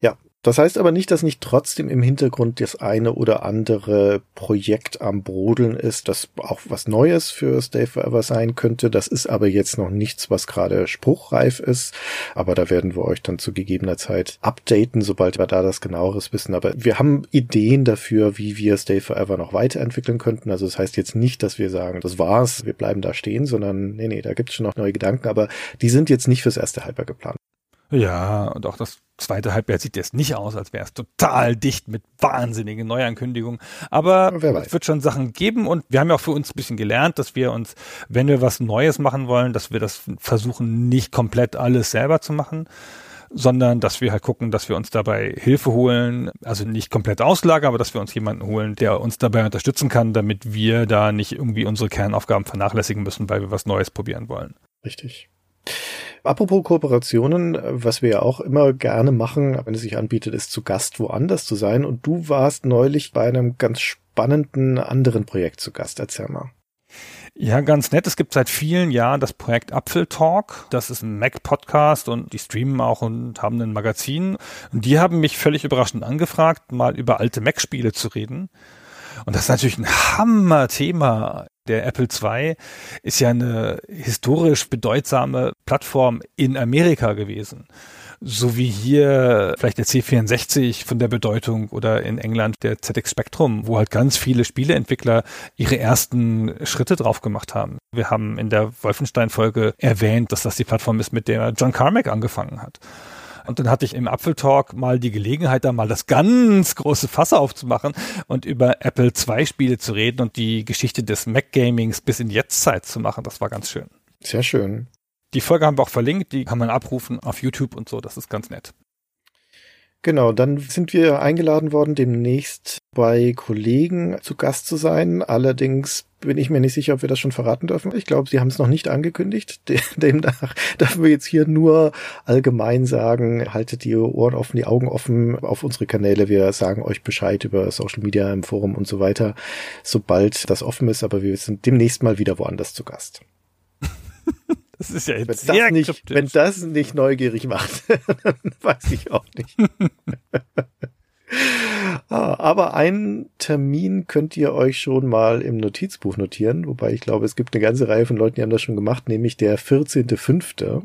Ja, das heißt aber nicht, dass nicht trotzdem im Hintergrund das eine oder andere Projekt am Brodeln ist, das auch was Neues für Stay Forever sein könnte. Das ist aber jetzt noch nichts, was gerade spruchreif ist. Aber da werden wir euch dann zu gegebener Zeit updaten, sobald wir da das genaueres wissen. Aber wir haben Ideen dafür, wie wir Stay Forever noch weiterentwickeln könnten. Also das heißt jetzt nicht, dass wir sagen, das war's, wir bleiben da stehen, sondern nee, nee, da gibt's schon noch neue Gedanken, aber die sind jetzt nicht fürs erste Halbjahr geplant. Ja, und auch das zweite Halbjahr sieht jetzt nicht aus, als wäre es total dicht mit wahnsinnigen Neuankündigungen. Aber es wird schon Sachen geben und wir haben ja auch für uns ein bisschen gelernt, dass wir uns, wenn wir was Neues machen wollen, dass wir das versuchen, nicht komplett alles selber zu machen, sondern dass wir halt gucken, dass wir uns dabei Hilfe holen, also nicht komplett auslagern, aber dass wir uns jemanden holen, der uns dabei unterstützen kann, damit wir da nicht irgendwie unsere Kernaufgaben vernachlässigen müssen, weil wir was Neues probieren wollen. Richtig. Apropos Kooperationen, was wir ja auch immer gerne machen, wenn es sich anbietet, ist zu Gast woanders zu sein. Und du warst neulich bei einem ganz spannenden anderen Projekt zu Gast. Erzähl mal. Ja, ganz nett. Es gibt seit vielen Jahren das Projekt Apfel Talk. Das ist ein Mac-Podcast und die streamen auch und haben ein Magazin. Und die haben mich völlig überraschend angefragt, mal über alte Mac-Spiele zu reden. Und das ist natürlich ein Hammer-Thema der Apple II ist ja eine historisch bedeutsame Plattform in Amerika gewesen. So wie hier vielleicht der C64 von der Bedeutung oder in England der ZX Spectrum, wo halt ganz viele Spieleentwickler ihre ersten Schritte drauf gemacht haben. Wir haben in der Wolfenstein-Folge erwähnt, dass das die Plattform ist, mit der John Carmack angefangen hat. Und dann hatte ich im Apfeltalk mal die Gelegenheit, da mal das ganz große Fass aufzumachen und über Apple II Spiele zu reden und die Geschichte des Mac Gamings bis in Jetztzeit zu machen. Das war ganz schön. Sehr schön. Die Folge haben wir auch verlinkt, die kann man abrufen auf YouTube und so, das ist ganz nett. Genau, dann sind wir eingeladen worden, demnächst bei Kollegen zu Gast zu sein. Allerdings bin ich mir nicht sicher, ob wir das schon verraten dürfen. Ich glaube, sie haben es noch nicht angekündigt. (laughs) Demnach dürfen wir jetzt hier nur allgemein sagen, haltet die Ohren offen, die Augen offen auf unsere Kanäle. Wir sagen euch Bescheid über Social Media im Forum und so weiter, sobald das offen ist. Aber wir sind demnächst mal wieder woanders zu Gast. (laughs) Das ist ja jetzt wenn sehr das nicht. Wenn das nicht neugierig macht, (laughs) dann weiß ich auch nicht. (laughs) ah, aber einen Termin könnt ihr euch schon mal im Notizbuch notieren, wobei ich glaube, es gibt eine ganze Reihe von Leuten, die haben das schon gemacht, nämlich der 14.05.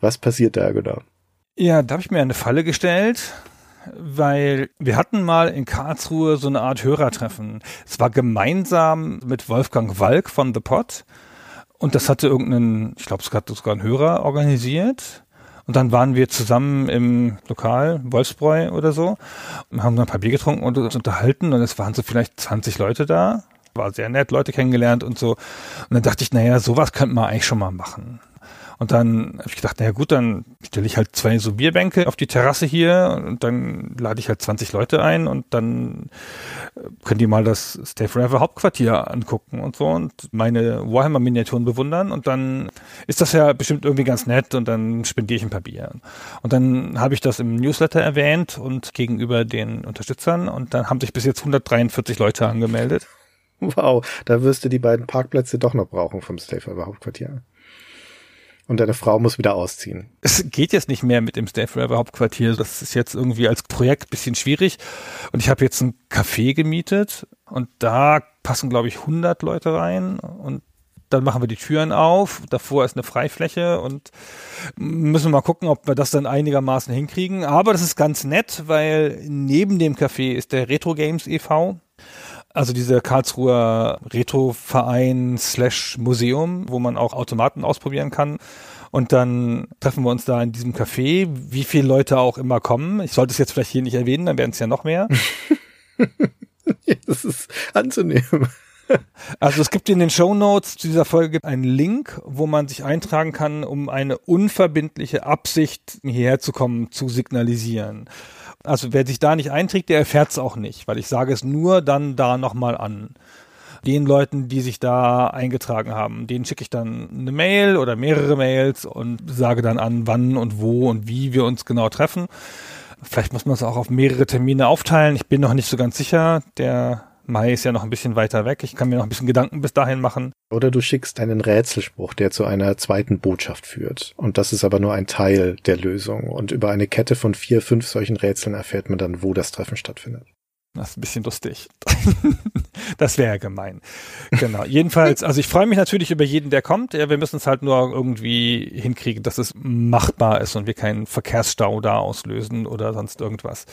Was passiert da genau? Ja, da habe ich mir eine Falle gestellt, weil wir hatten mal in Karlsruhe so eine Art Hörertreffen. Es war gemeinsam mit Wolfgang Walk von The Pot und das hatte irgendeinen, ich glaube, es hat sogar ein Hörer organisiert. Und dann waren wir zusammen im Lokal, Wolfsbräu oder so, und haben dann ein paar Bier getrunken und uns unterhalten. Und es waren so vielleicht 20 Leute da. War sehr nett, Leute kennengelernt und so. Und dann dachte ich, naja, sowas könnte man eigentlich schon mal machen. Und dann habe ich gedacht, naja gut, dann stelle ich halt zwei so Bierbänke auf die Terrasse hier und dann lade ich halt 20 Leute ein und dann äh, können die mal das Stay Forever Hauptquartier angucken und so und meine Warhammer-Miniaturen bewundern und dann ist das ja bestimmt irgendwie ganz nett und dann spendiere ich ein paar Bier. Und dann habe ich das im Newsletter erwähnt und gegenüber den Unterstützern und dann haben sich bis jetzt 143 Leute angemeldet. Wow, da wirst du die beiden Parkplätze doch noch brauchen vom Stay Forever Hauptquartier. Und deine Frau muss wieder ausziehen. Es geht jetzt nicht mehr mit dem Stay Forever Hauptquartier. Das ist jetzt irgendwie als Projekt bisschen schwierig. Und ich habe jetzt ein Café gemietet und da passen, glaube ich, 100 Leute rein und dann machen wir die Türen auf. Davor ist eine Freifläche und müssen mal gucken, ob wir das dann einigermaßen hinkriegen. Aber das ist ganz nett, weil neben dem Café ist der Retro Games e.V. Also dieser Karlsruher Retro-Verein slash Museum, wo man auch Automaten ausprobieren kann. Und dann treffen wir uns da in diesem Café, wie viele Leute auch immer kommen. Ich sollte es jetzt vielleicht hier nicht erwähnen, dann werden es ja noch mehr. (laughs) das ist anzunehmen. Also es gibt in den Show Notes zu dieser Folge einen Link, wo man sich eintragen kann, um eine unverbindliche Absicht hierher zu kommen, zu signalisieren. Also wer sich da nicht einträgt, der erfährt es auch nicht, weil ich sage es nur dann da nochmal an. Den Leuten, die sich da eingetragen haben, denen schicke ich dann eine Mail oder mehrere Mails und sage dann an, wann und wo und wie wir uns genau treffen. Vielleicht muss man es auch auf mehrere Termine aufteilen. Ich bin noch nicht so ganz sicher. Der Mai ist ja noch ein bisschen weiter weg. Ich kann mir noch ein bisschen Gedanken bis dahin machen. Oder du schickst einen Rätselspruch, der zu einer zweiten Botschaft führt. Und das ist aber nur ein Teil der Lösung. Und über eine Kette von vier, fünf solchen Rätseln erfährt man dann, wo das Treffen stattfindet. Das ist ein bisschen lustig. (laughs) das wäre ja gemein. Genau. Jedenfalls, also ich freue mich natürlich über jeden, der kommt. Ja, wir müssen es halt nur irgendwie hinkriegen, dass es machbar ist und wir keinen Verkehrsstau da auslösen oder sonst irgendwas.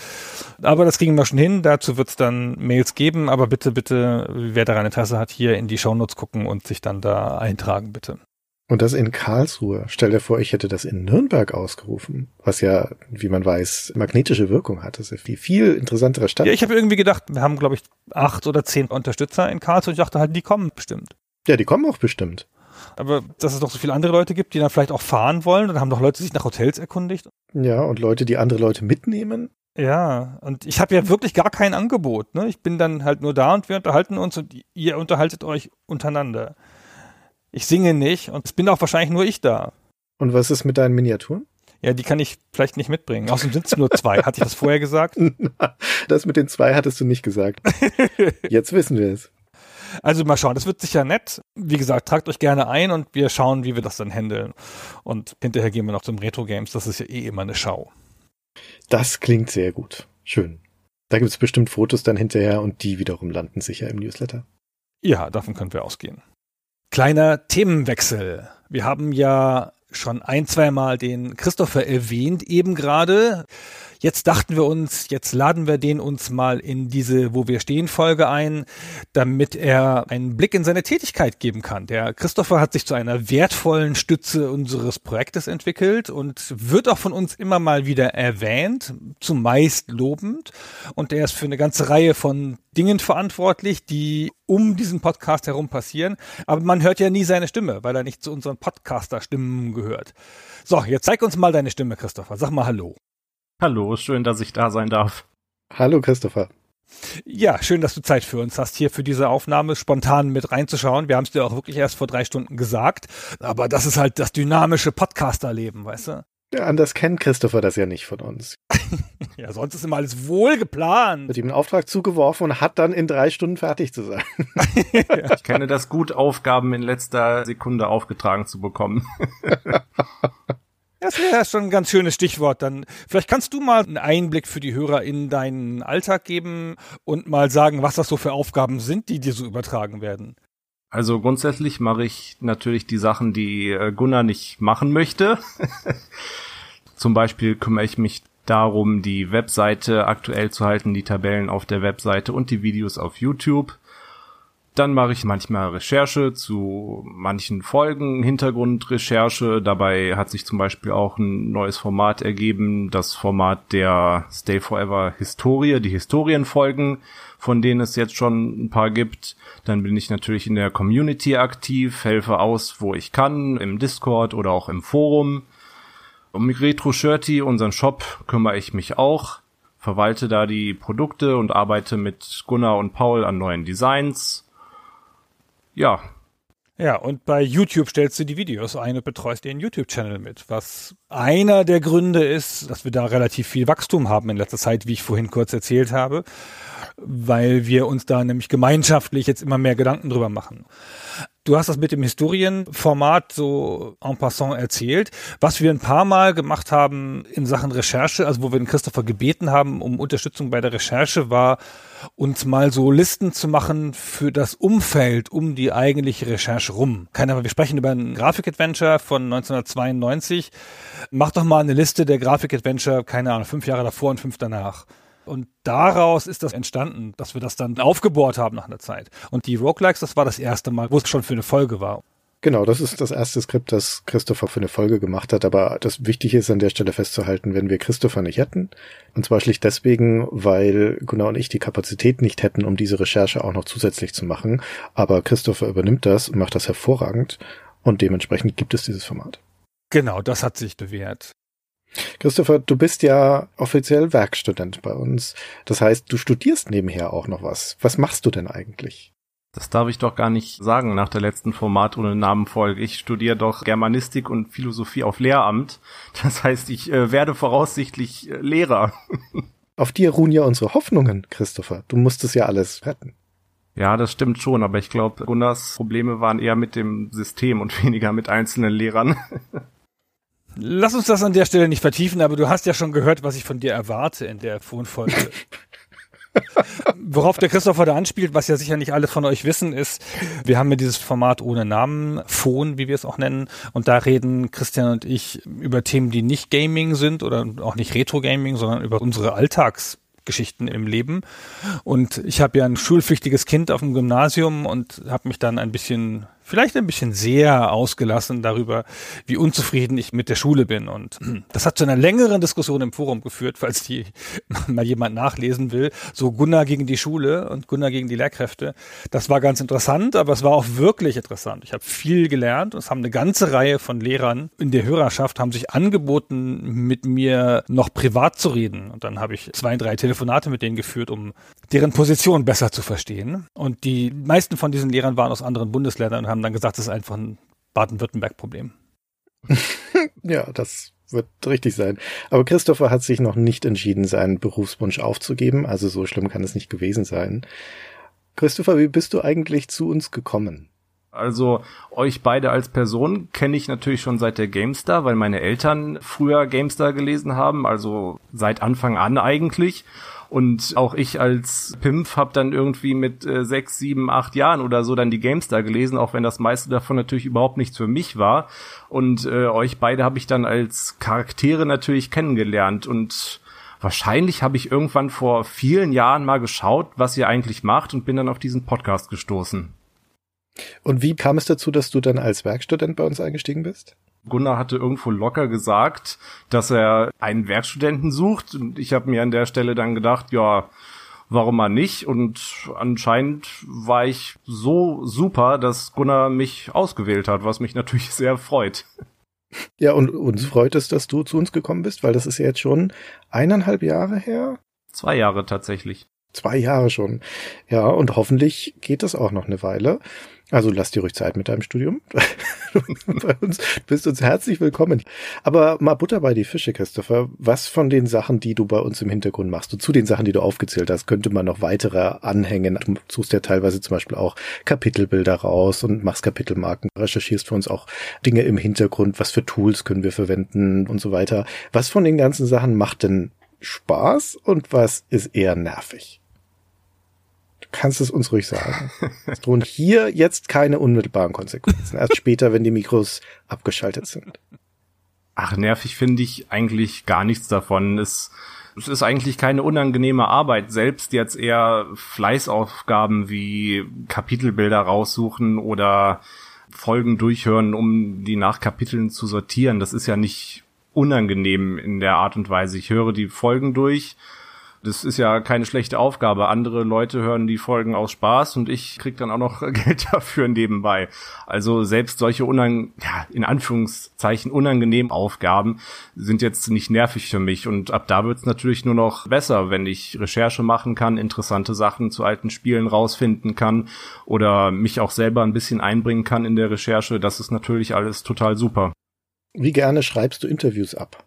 Aber das kriegen wir schon hin. Dazu wird es dann Mails geben. Aber bitte, bitte, wer daran Interesse hat, hier in die Shownotes gucken und sich dann da eintragen, bitte. Und das in Karlsruhe. Stell dir vor, ich hätte das in Nürnberg ausgerufen, was ja, wie man weiß, magnetische Wirkung hat. Das ist die viel interessantere Stadt. Ja, ich habe irgendwie gedacht, wir haben, glaube ich, acht oder zehn Unterstützer in Karlsruhe. Ich dachte halt, die kommen bestimmt. Ja, die kommen auch bestimmt. Aber dass es doch so viele andere Leute gibt, die dann vielleicht auch fahren wollen, dann haben doch Leute sich nach Hotels erkundigt. Ja, und Leute, die andere Leute mitnehmen. Ja, und ich habe ja wirklich gar kein Angebot. Ne? Ich bin dann halt nur da und wir unterhalten uns und ihr unterhaltet euch untereinander. Ich singe nicht und es bin auch wahrscheinlich nur ich da. Und was ist mit deinen Miniaturen? Ja, die kann ich vielleicht nicht mitbringen. Außerdem sind es nur zwei. Hatte ich das vorher gesagt? (laughs) Das mit den zwei hattest du nicht gesagt. (laughs) Jetzt wissen wir es. Also mal schauen, das wird sicher nett. Wie gesagt, tragt euch gerne ein und wir schauen, wie wir das dann handeln. Und hinterher gehen wir noch zum Retro Games. Das ist ja eh immer eine Schau. Das klingt sehr gut. Schön. Da gibt es bestimmt Fotos dann hinterher und die wiederum landen sicher im Newsletter. Ja, davon können wir ausgehen. Kleiner Themenwechsel. Wir haben ja schon ein, zweimal den Christopher erwähnt eben gerade. Jetzt dachten wir uns, jetzt laden wir den uns mal in diese Wo wir stehen Folge ein, damit er einen Blick in seine Tätigkeit geben kann. Der Christopher hat sich zu einer wertvollen Stütze unseres Projektes entwickelt und wird auch von uns immer mal wieder erwähnt, zumeist lobend. Und er ist für eine ganze Reihe von Dingen verantwortlich, die um diesen Podcast herum passieren. Aber man hört ja nie seine Stimme, weil er nicht zu unseren Podcaster-Stimmen gehört. So, jetzt zeig uns mal deine Stimme, Christopher. Sag mal Hallo. Hallo, schön, dass ich da sein darf. Hallo Christopher. Ja, schön, dass du Zeit für uns hast, hier für diese Aufnahme spontan mit reinzuschauen. Wir haben es dir auch wirklich erst vor drei Stunden gesagt. Aber das ist halt das dynamische Podcaster-Leben, weißt du? Ja, anders kennt Christopher das ja nicht von uns. (laughs) ja, sonst ist immer alles wohl geplant. Wird ihm einen Auftrag zugeworfen und hat dann in drei Stunden fertig zu sein. (laughs) ich kenne das gut, Aufgaben in letzter Sekunde aufgetragen zu bekommen. (laughs) Das wäre schon ein ganz schönes Stichwort. Dann vielleicht kannst du mal einen Einblick für die Hörer in deinen Alltag geben und mal sagen, was das so für Aufgaben sind, die dir so übertragen werden. Also grundsätzlich mache ich natürlich die Sachen, die äh, Gunnar nicht machen möchte. (laughs) Zum Beispiel kümmere ich mich darum, die Webseite aktuell zu halten, die Tabellen auf der Webseite und die Videos auf YouTube. Dann mache ich manchmal Recherche zu manchen Folgen, Hintergrundrecherche. Dabei hat sich zum Beispiel auch ein neues Format ergeben, das Format der Stay Forever Historie, die Historienfolgen, von denen es jetzt schon ein paar gibt. Dann bin ich natürlich in der Community aktiv, helfe aus, wo ich kann, im Discord oder auch im Forum. Um Retro Shirty, unseren Shop, kümmere ich mich auch, verwalte da die Produkte und arbeite mit Gunnar und Paul an neuen Designs ja. Ja, und bei YouTube stellst du die Videos ein und betreust den YouTube-Channel mit, was einer der Gründe ist, dass wir da relativ viel Wachstum haben in letzter Zeit, wie ich vorhin kurz erzählt habe, weil wir uns da nämlich gemeinschaftlich jetzt immer mehr Gedanken drüber machen. Du hast das mit dem Historienformat so en passant erzählt. Was wir ein paar Mal gemacht haben in Sachen Recherche, also wo wir den Christopher gebeten haben um Unterstützung bei der Recherche, war uns mal so Listen zu machen für das Umfeld um die eigentliche Recherche rum. Keine Ahnung, wir sprechen über ein Grafik-Adventure von 1992. Mach doch mal eine Liste der Grafik-Adventure, keine Ahnung, fünf Jahre davor und fünf danach. Und daraus ist das entstanden, dass wir das dann aufgebohrt haben nach einer Zeit. Und die Roguelikes, das war das erste Mal, wo es schon für eine Folge war. Genau, das ist das erste Skript, das Christopher für eine Folge gemacht hat. Aber das Wichtige ist an der Stelle festzuhalten, wenn wir Christopher nicht hätten, und zwar schlicht deswegen, weil Gunnar und ich die Kapazität nicht hätten, um diese Recherche auch noch zusätzlich zu machen. Aber Christopher übernimmt das und macht das hervorragend. Und dementsprechend gibt es dieses Format. Genau, das hat sich bewährt. Christopher, du bist ja offiziell Werkstudent bei uns. Das heißt, du studierst nebenher auch noch was. Was machst du denn eigentlich? Das darf ich doch gar nicht sagen nach der letzten Format ohne Namenfolge. Ich studiere doch Germanistik und Philosophie auf Lehramt. Das heißt, ich äh, werde voraussichtlich äh, Lehrer. (laughs) Auf dir ruhen ja unsere Hoffnungen, Christopher. Du musstest ja alles retten. Ja, das stimmt schon, aber ich glaube, Gunnars Probleme waren eher mit dem System und (laughs) weniger mit einzelnen Lehrern. Lass uns das an der Stelle nicht vertiefen, aber du hast ja schon gehört, was ich von dir erwarte in der Phone-Folge. (laughs) Worauf der Christopher da anspielt, was ja sicher nicht alle von euch wissen, ist, wir haben ja dieses Format ohne Namen, Phone, wie wir es auch nennen, und da reden Christian und ich über Themen, die nicht Gaming sind oder auch nicht Retro-Gaming, sondern über unsere Alltagsgeschichten im Leben. Und ich habe ja ein schulpflichtiges Kind auf dem Gymnasium und habe mich dann ein bisschen vielleicht ein bisschen sehr ausgelassen darüber, wie unzufrieden ich mit der Schule bin. Und (clears throat) das hat zu einer längeren Diskussion im Forum geführt, falls die (laughs) mal jemand nachlesen will. So Gunnar gegen die Schule und Gunnar gegen die Lehrkräfte. Das war ganz interessant, aber es war auch wirklich interessant. Ich habe viel gelernt und es haben eine ganze Reihe von Lehrern in der Hörerschaft haben sich angeboten, mit mir noch privat zu reden. Und dann habe ich zwei, drei Telefonate mit denen geführt, um deren Position besser zu verstehen. Und die meisten von diesen Lehrern waren aus anderen Bundesländern und haben haben dann gesagt, das ist einfach ein Baden-Württemberg-Problem. (laughs) ja, das wird richtig sein. Aber Christopher hat sich noch nicht entschieden, seinen Berufswunsch aufzugeben. Also so schlimm kann es nicht gewesen sein. Christopher, wie bist du eigentlich zu uns gekommen? Also euch beide als Person kenne ich natürlich schon seit der GameStar, weil meine Eltern früher GameStar gelesen haben, also seit Anfang an eigentlich. Und auch ich als Pimp habe dann irgendwie mit äh, sechs, sieben, acht Jahren oder so dann die GameStar gelesen, auch wenn das meiste davon natürlich überhaupt nichts für mich war. Und äh, euch beide habe ich dann als Charaktere natürlich kennengelernt und wahrscheinlich habe ich irgendwann vor vielen Jahren mal geschaut, was ihr eigentlich macht und bin dann auf diesen Podcast gestoßen. Und wie kam es dazu, dass du dann als Werkstudent bei uns eingestiegen bist? Gunnar hatte irgendwo locker gesagt, dass er einen Werkstudenten sucht. Und ich habe mir an der Stelle dann gedacht, ja, warum mal nicht? Und anscheinend war ich so super, dass Gunnar mich ausgewählt hat, was mich natürlich (laughs) sehr freut. Ja, und uns freut es, dass du zu uns gekommen bist, weil das ist ja jetzt schon eineinhalb Jahre her. Zwei Jahre tatsächlich. Zwei Jahre schon. Ja, und hoffentlich geht das auch noch eine Weile. Also lass dir ruhig Zeit mit deinem Studium. (laughs) bei uns du bist uns herzlich willkommen. Aber mal Butter bei die Fische, Christopher. Was von den Sachen, die du bei uns im Hintergrund machst, und zu den Sachen, die du aufgezählt hast, könnte man noch weitere anhängen. Du suchst ja teilweise zum Beispiel auch Kapitelbilder raus und machst Kapitelmarken, recherchierst für uns auch Dinge im Hintergrund, was für Tools können wir verwenden und so weiter. Was von den ganzen Sachen macht denn Spaß und was ist eher nervig? Kannst es uns ruhig sagen. Es drohen hier jetzt keine unmittelbaren Konsequenzen. Erst später, wenn die Mikros abgeschaltet sind. Ach, nervig finde ich eigentlich gar nichts davon. Es, es ist eigentlich keine unangenehme Arbeit. Selbst jetzt eher Fleißaufgaben wie Kapitelbilder raussuchen oder Folgen durchhören, um die nach Kapiteln zu sortieren. Das ist ja nicht unangenehm in der Art und Weise. Ich höre die Folgen durch, das ist ja keine schlechte Aufgabe. Andere Leute hören die Folgen aus Spaß und ich krieg dann auch noch (laughs) Geld dafür nebenbei. Also selbst solche unang ja, in Anführungszeichen unangenehmen Aufgaben sind jetzt nicht nervig für mich und ab da wird's natürlich nur noch besser, wenn ich Recherche machen kann, interessante Sachen zu alten Spielen rausfinden kann oder mich auch selber ein bisschen einbringen kann in der Recherche. Das ist natürlich alles total super. Wie gerne schreibst du Interviews ab?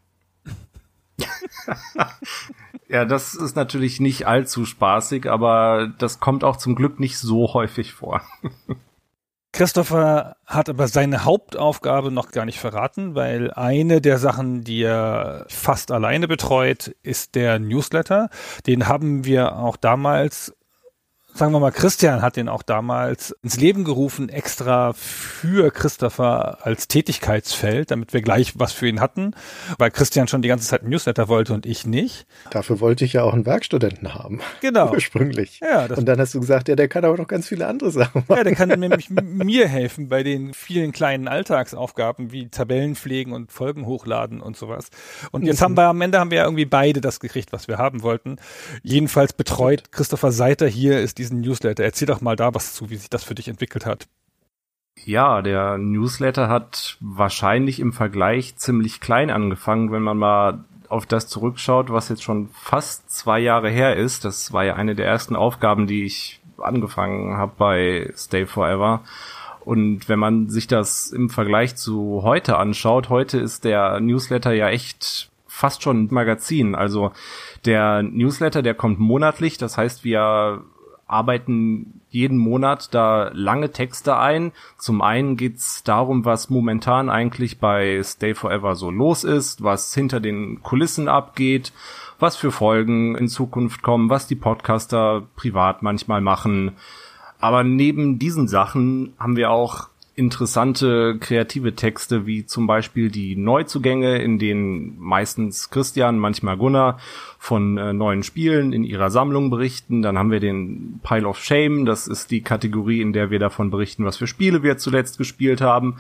(laughs) Ja, das ist natürlich nicht allzu spaßig, aber das kommt auch zum Glück nicht so häufig vor. (laughs) Christopher hat aber seine Hauptaufgabe noch gar nicht verraten, weil eine der Sachen, die er fast alleine betreut, ist der Newsletter. Den haben wir auch damals sagen wir mal, Christian hat den auch damals ins Leben gerufen, extra für Christopher als Tätigkeitsfeld, damit wir gleich was für ihn hatten, weil Christian schon die ganze Zeit ein Newsletter wollte und ich nicht. Dafür wollte ich ja auch einen Werkstudenten haben. Genau. Ursprünglich. Ja, und dann hast du gesagt, ja, der kann aber noch ganz viele andere Sachen machen. Ja, der kann nämlich mir helfen bei den vielen kleinen Alltagsaufgaben wie Tabellen pflegen und Folgen hochladen und sowas. Und jetzt mhm. haben wir am Ende haben wir ja irgendwie beide das gekriegt, was wir haben wollten. Jedenfalls betreut Christopher Seiter hier ist diesen Newsletter. Erzähl doch mal da was zu, wie sich das für dich entwickelt hat. Ja, der Newsletter hat wahrscheinlich im Vergleich ziemlich klein angefangen, wenn man mal auf das zurückschaut, was jetzt schon fast zwei Jahre her ist. Das war ja eine der ersten Aufgaben, die ich angefangen habe bei Stay Forever. Und wenn man sich das im Vergleich zu heute anschaut, heute ist der Newsletter ja echt fast schon ein Magazin. Also der Newsletter, der kommt monatlich, das heißt, wir arbeiten jeden Monat da lange Texte ein. Zum einen geht's darum, was momentan eigentlich bei Stay Forever so los ist, was hinter den Kulissen abgeht, was für Folgen in Zukunft kommen, was die Podcaster privat manchmal machen. Aber neben diesen Sachen haben wir auch interessante kreative Texte, wie zum Beispiel die Neuzugänge, in denen meistens Christian, manchmal Gunnar von äh, neuen Spielen in ihrer Sammlung berichten. Dann haben wir den Pile of Shame, das ist die Kategorie, in der wir davon berichten, was für Spiele wir zuletzt gespielt haben.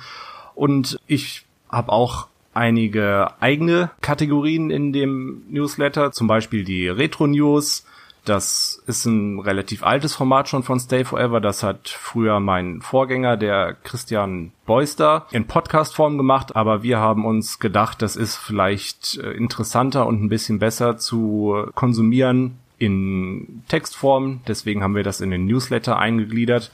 Und ich habe auch einige eigene Kategorien in dem Newsletter, zum Beispiel die Retro News, das ist ein relativ altes Format schon von Stay Forever. Das hat früher mein Vorgänger, der Christian Beuster, in Podcast-Form gemacht. Aber wir haben uns gedacht, das ist vielleicht äh, interessanter und ein bisschen besser zu konsumieren in Textform. Deswegen haben wir das in den Newsletter eingegliedert.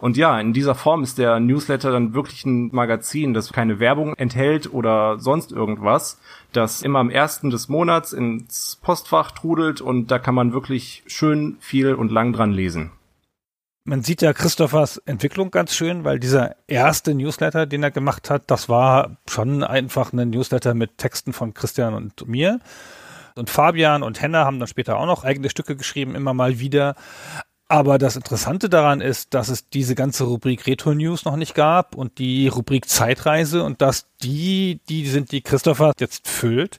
Und ja, in dieser Form ist der Newsletter dann wirklich ein Magazin, das keine Werbung enthält oder sonst irgendwas, das immer am ersten des Monats ins Postfach trudelt und da kann man wirklich schön viel und lang dran lesen. Man sieht ja Christophers Entwicklung ganz schön, weil dieser erste Newsletter, den er gemacht hat, das war schon einfach ein Newsletter mit Texten von Christian und mir. Und Fabian und Henna haben dann später auch noch eigene Stücke geschrieben, immer mal wieder. Aber das Interessante daran ist, dass es diese ganze Rubrik Retro News noch nicht gab und die Rubrik Zeitreise und dass die, die sind, die Christopher jetzt füllt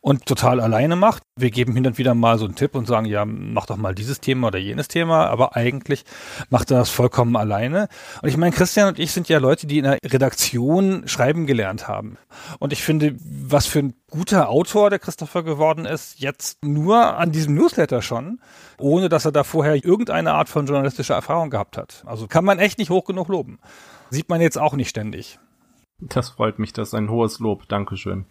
und total alleine macht. Wir geben hin und wieder mal so einen Tipp und sagen, ja, mach doch mal dieses Thema oder jenes Thema, aber eigentlich macht er das vollkommen alleine. Und ich meine, Christian und ich sind ja Leute, die in der Redaktion schreiben gelernt haben. Und ich finde, was für ein guter Autor der Christopher geworden ist, jetzt nur an diesem Newsletter schon, ohne dass er da vorher irgendeine Art von journalistischer Erfahrung gehabt hat. Also kann man echt nicht hoch genug loben. Sieht man jetzt auch nicht ständig. Das freut mich, das ist ein hohes Lob. Dankeschön.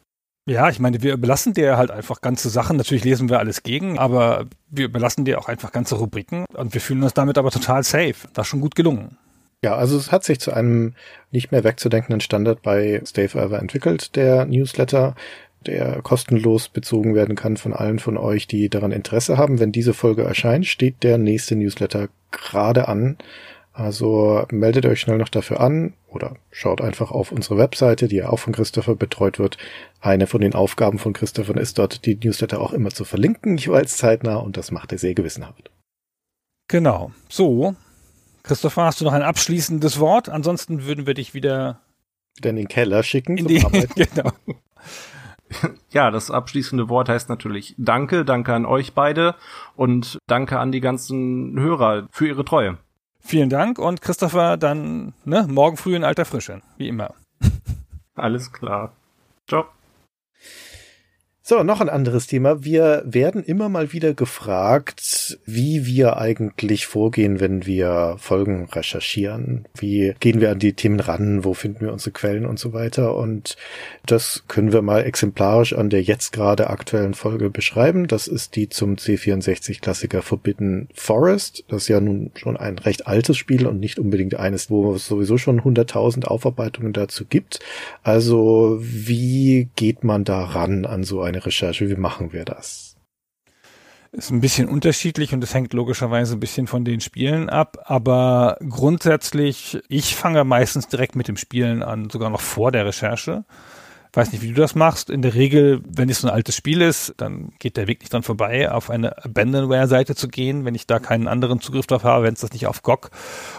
Ja, ich meine, wir überlassen dir halt einfach ganze Sachen. Natürlich lesen wir alles gegen, aber wir überlassen dir auch einfach ganze Rubriken und wir fühlen uns damit aber total safe. Das ist schon gut gelungen. Ja, also es hat sich zu einem nicht mehr wegzudenkenden Standard bei Stay Forever entwickelt, der Newsletter der kostenlos bezogen werden kann von allen von euch, die daran Interesse haben. Wenn diese Folge erscheint, steht der nächste Newsletter gerade an. Also meldet euch schnell noch dafür an oder schaut einfach auf unsere Webseite, die ja auch von Christopher betreut wird. Eine von den Aufgaben von Christopher ist dort, die Newsletter auch immer zu verlinken, jeweils zeitnah, und das macht er sehr gewissenhaft. Genau. So. Christopher, hast du noch ein abschließendes Wort? Ansonsten würden wir dich wieder wieder in den Keller schicken. In die, (laughs) genau. Ja, das abschließende Wort heißt natürlich Danke, danke an euch beide und danke an die ganzen Hörer für ihre Treue. Vielen Dank und Christopher, dann ne, morgen früh in alter Frische, wie immer. Alles klar. Ciao. So, noch ein anderes Thema. Wir werden immer mal wieder gefragt, wie wir eigentlich vorgehen, wenn wir Folgen recherchieren. Wie gehen wir an die Themen ran? Wo finden wir unsere Quellen und so weiter? Und das können wir mal exemplarisch an der jetzt gerade aktuellen Folge beschreiben. Das ist die zum C64-Klassiker Forbidden Forest. Das ist ja nun schon ein recht altes Spiel und nicht unbedingt eines, wo es sowieso schon 100.000 Aufarbeitungen dazu gibt. Also, wie geht man da ran an so eine eine Recherche. Wie machen wir das? Ist ein bisschen unterschiedlich und es hängt logischerweise ein bisschen von den Spielen ab, aber grundsätzlich, ich fange meistens direkt mit dem Spielen an, sogar noch vor der Recherche weiß nicht, wie du das machst. In der Regel, wenn es so ein altes Spiel ist, dann geht der Weg nicht dran vorbei, auf eine Abandonware-Seite zu gehen, wenn ich da keinen anderen Zugriff drauf habe, wenn es das nicht auf GOG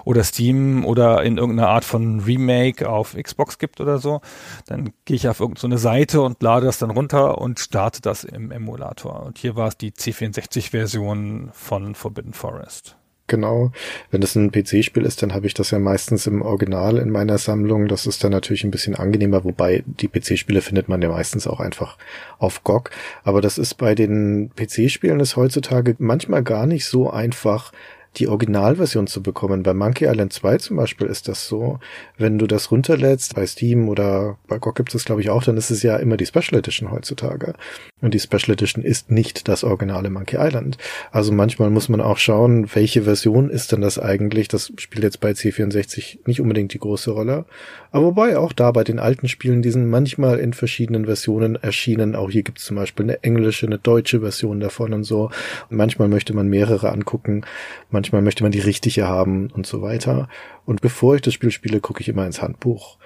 oder Steam oder in irgendeiner Art von Remake auf Xbox gibt oder so. Dann gehe ich auf irgendeine so Seite und lade das dann runter und starte das im Emulator. Und hier war es die C64-Version von Forbidden Forest genau. Wenn das ein PC-Spiel ist, dann habe ich das ja meistens im Original in meiner Sammlung. Das ist dann natürlich ein bisschen angenehmer, wobei die PC-Spiele findet man ja meistens auch einfach auf GOG. Aber das ist bei den PC-Spielen ist heutzutage manchmal gar nicht so einfach, die Originalversion zu bekommen. Bei Monkey Island 2 zum Beispiel ist das so, wenn du das runterlädst bei Steam oder bei GOG gibt es glaube ich auch, dann ist es ja immer die Special Edition heutzutage. Und die Special Edition ist nicht das originale Monkey Island. Also manchmal muss man auch schauen, welche Version ist denn das eigentlich? Das spielt jetzt bei C64 nicht unbedingt die große Rolle. Aber wobei auch da bei den alten Spielen, die sind manchmal in verschiedenen Versionen erschienen. Auch hier gibt es zum Beispiel eine englische, eine deutsche Version davon und so. Und manchmal möchte man mehrere angucken. Manchmal möchte man die richtige haben und so weiter. Und bevor ich das Spiel spiele, gucke ich immer ins Handbuch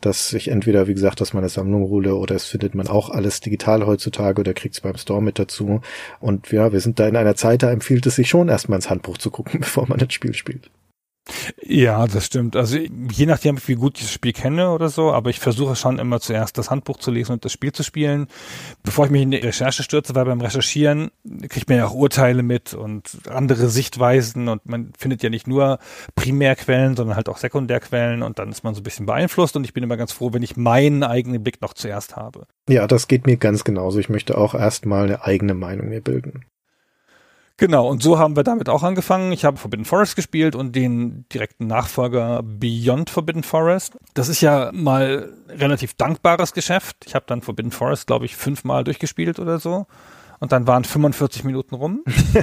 dass ich entweder, wie gesagt, aus meiner Sammlung hole oder es findet man auch alles digital heutzutage oder kriegt es beim Store mit dazu. Und ja, wir sind da in einer Zeit, da empfiehlt es sich schon erstmal ins Handbuch zu gucken, (laughs) bevor man das Spiel spielt. Ja, das stimmt. Also je nachdem, wie gut ich das Spiel kenne oder so, aber ich versuche schon immer zuerst das Handbuch zu lesen und das Spiel zu spielen, bevor ich mich in die Recherche stürze, weil beim Recherchieren kriegt man ja auch Urteile mit und andere Sichtweisen und man findet ja nicht nur Primärquellen, sondern halt auch Sekundärquellen und dann ist man so ein bisschen beeinflusst und ich bin immer ganz froh, wenn ich meinen eigenen Blick noch zuerst habe. Ja, das geht mir ganz genauso. Ich möchte auch erstmal eine eigene Meinung mir bilden. Genau, und so haben wir damit auch angefangen. Ich habe Forbidden Forest gespielt und den direkten Nachfolger Beyond Forbidden Forest. Das ist ja mal relativ dankbares Geschäft. Ich habe dann Forbidden Forest, glaube ich, fünfmal durchgespielt oder so. Und dann waren 45 Minuten rum. (laughs)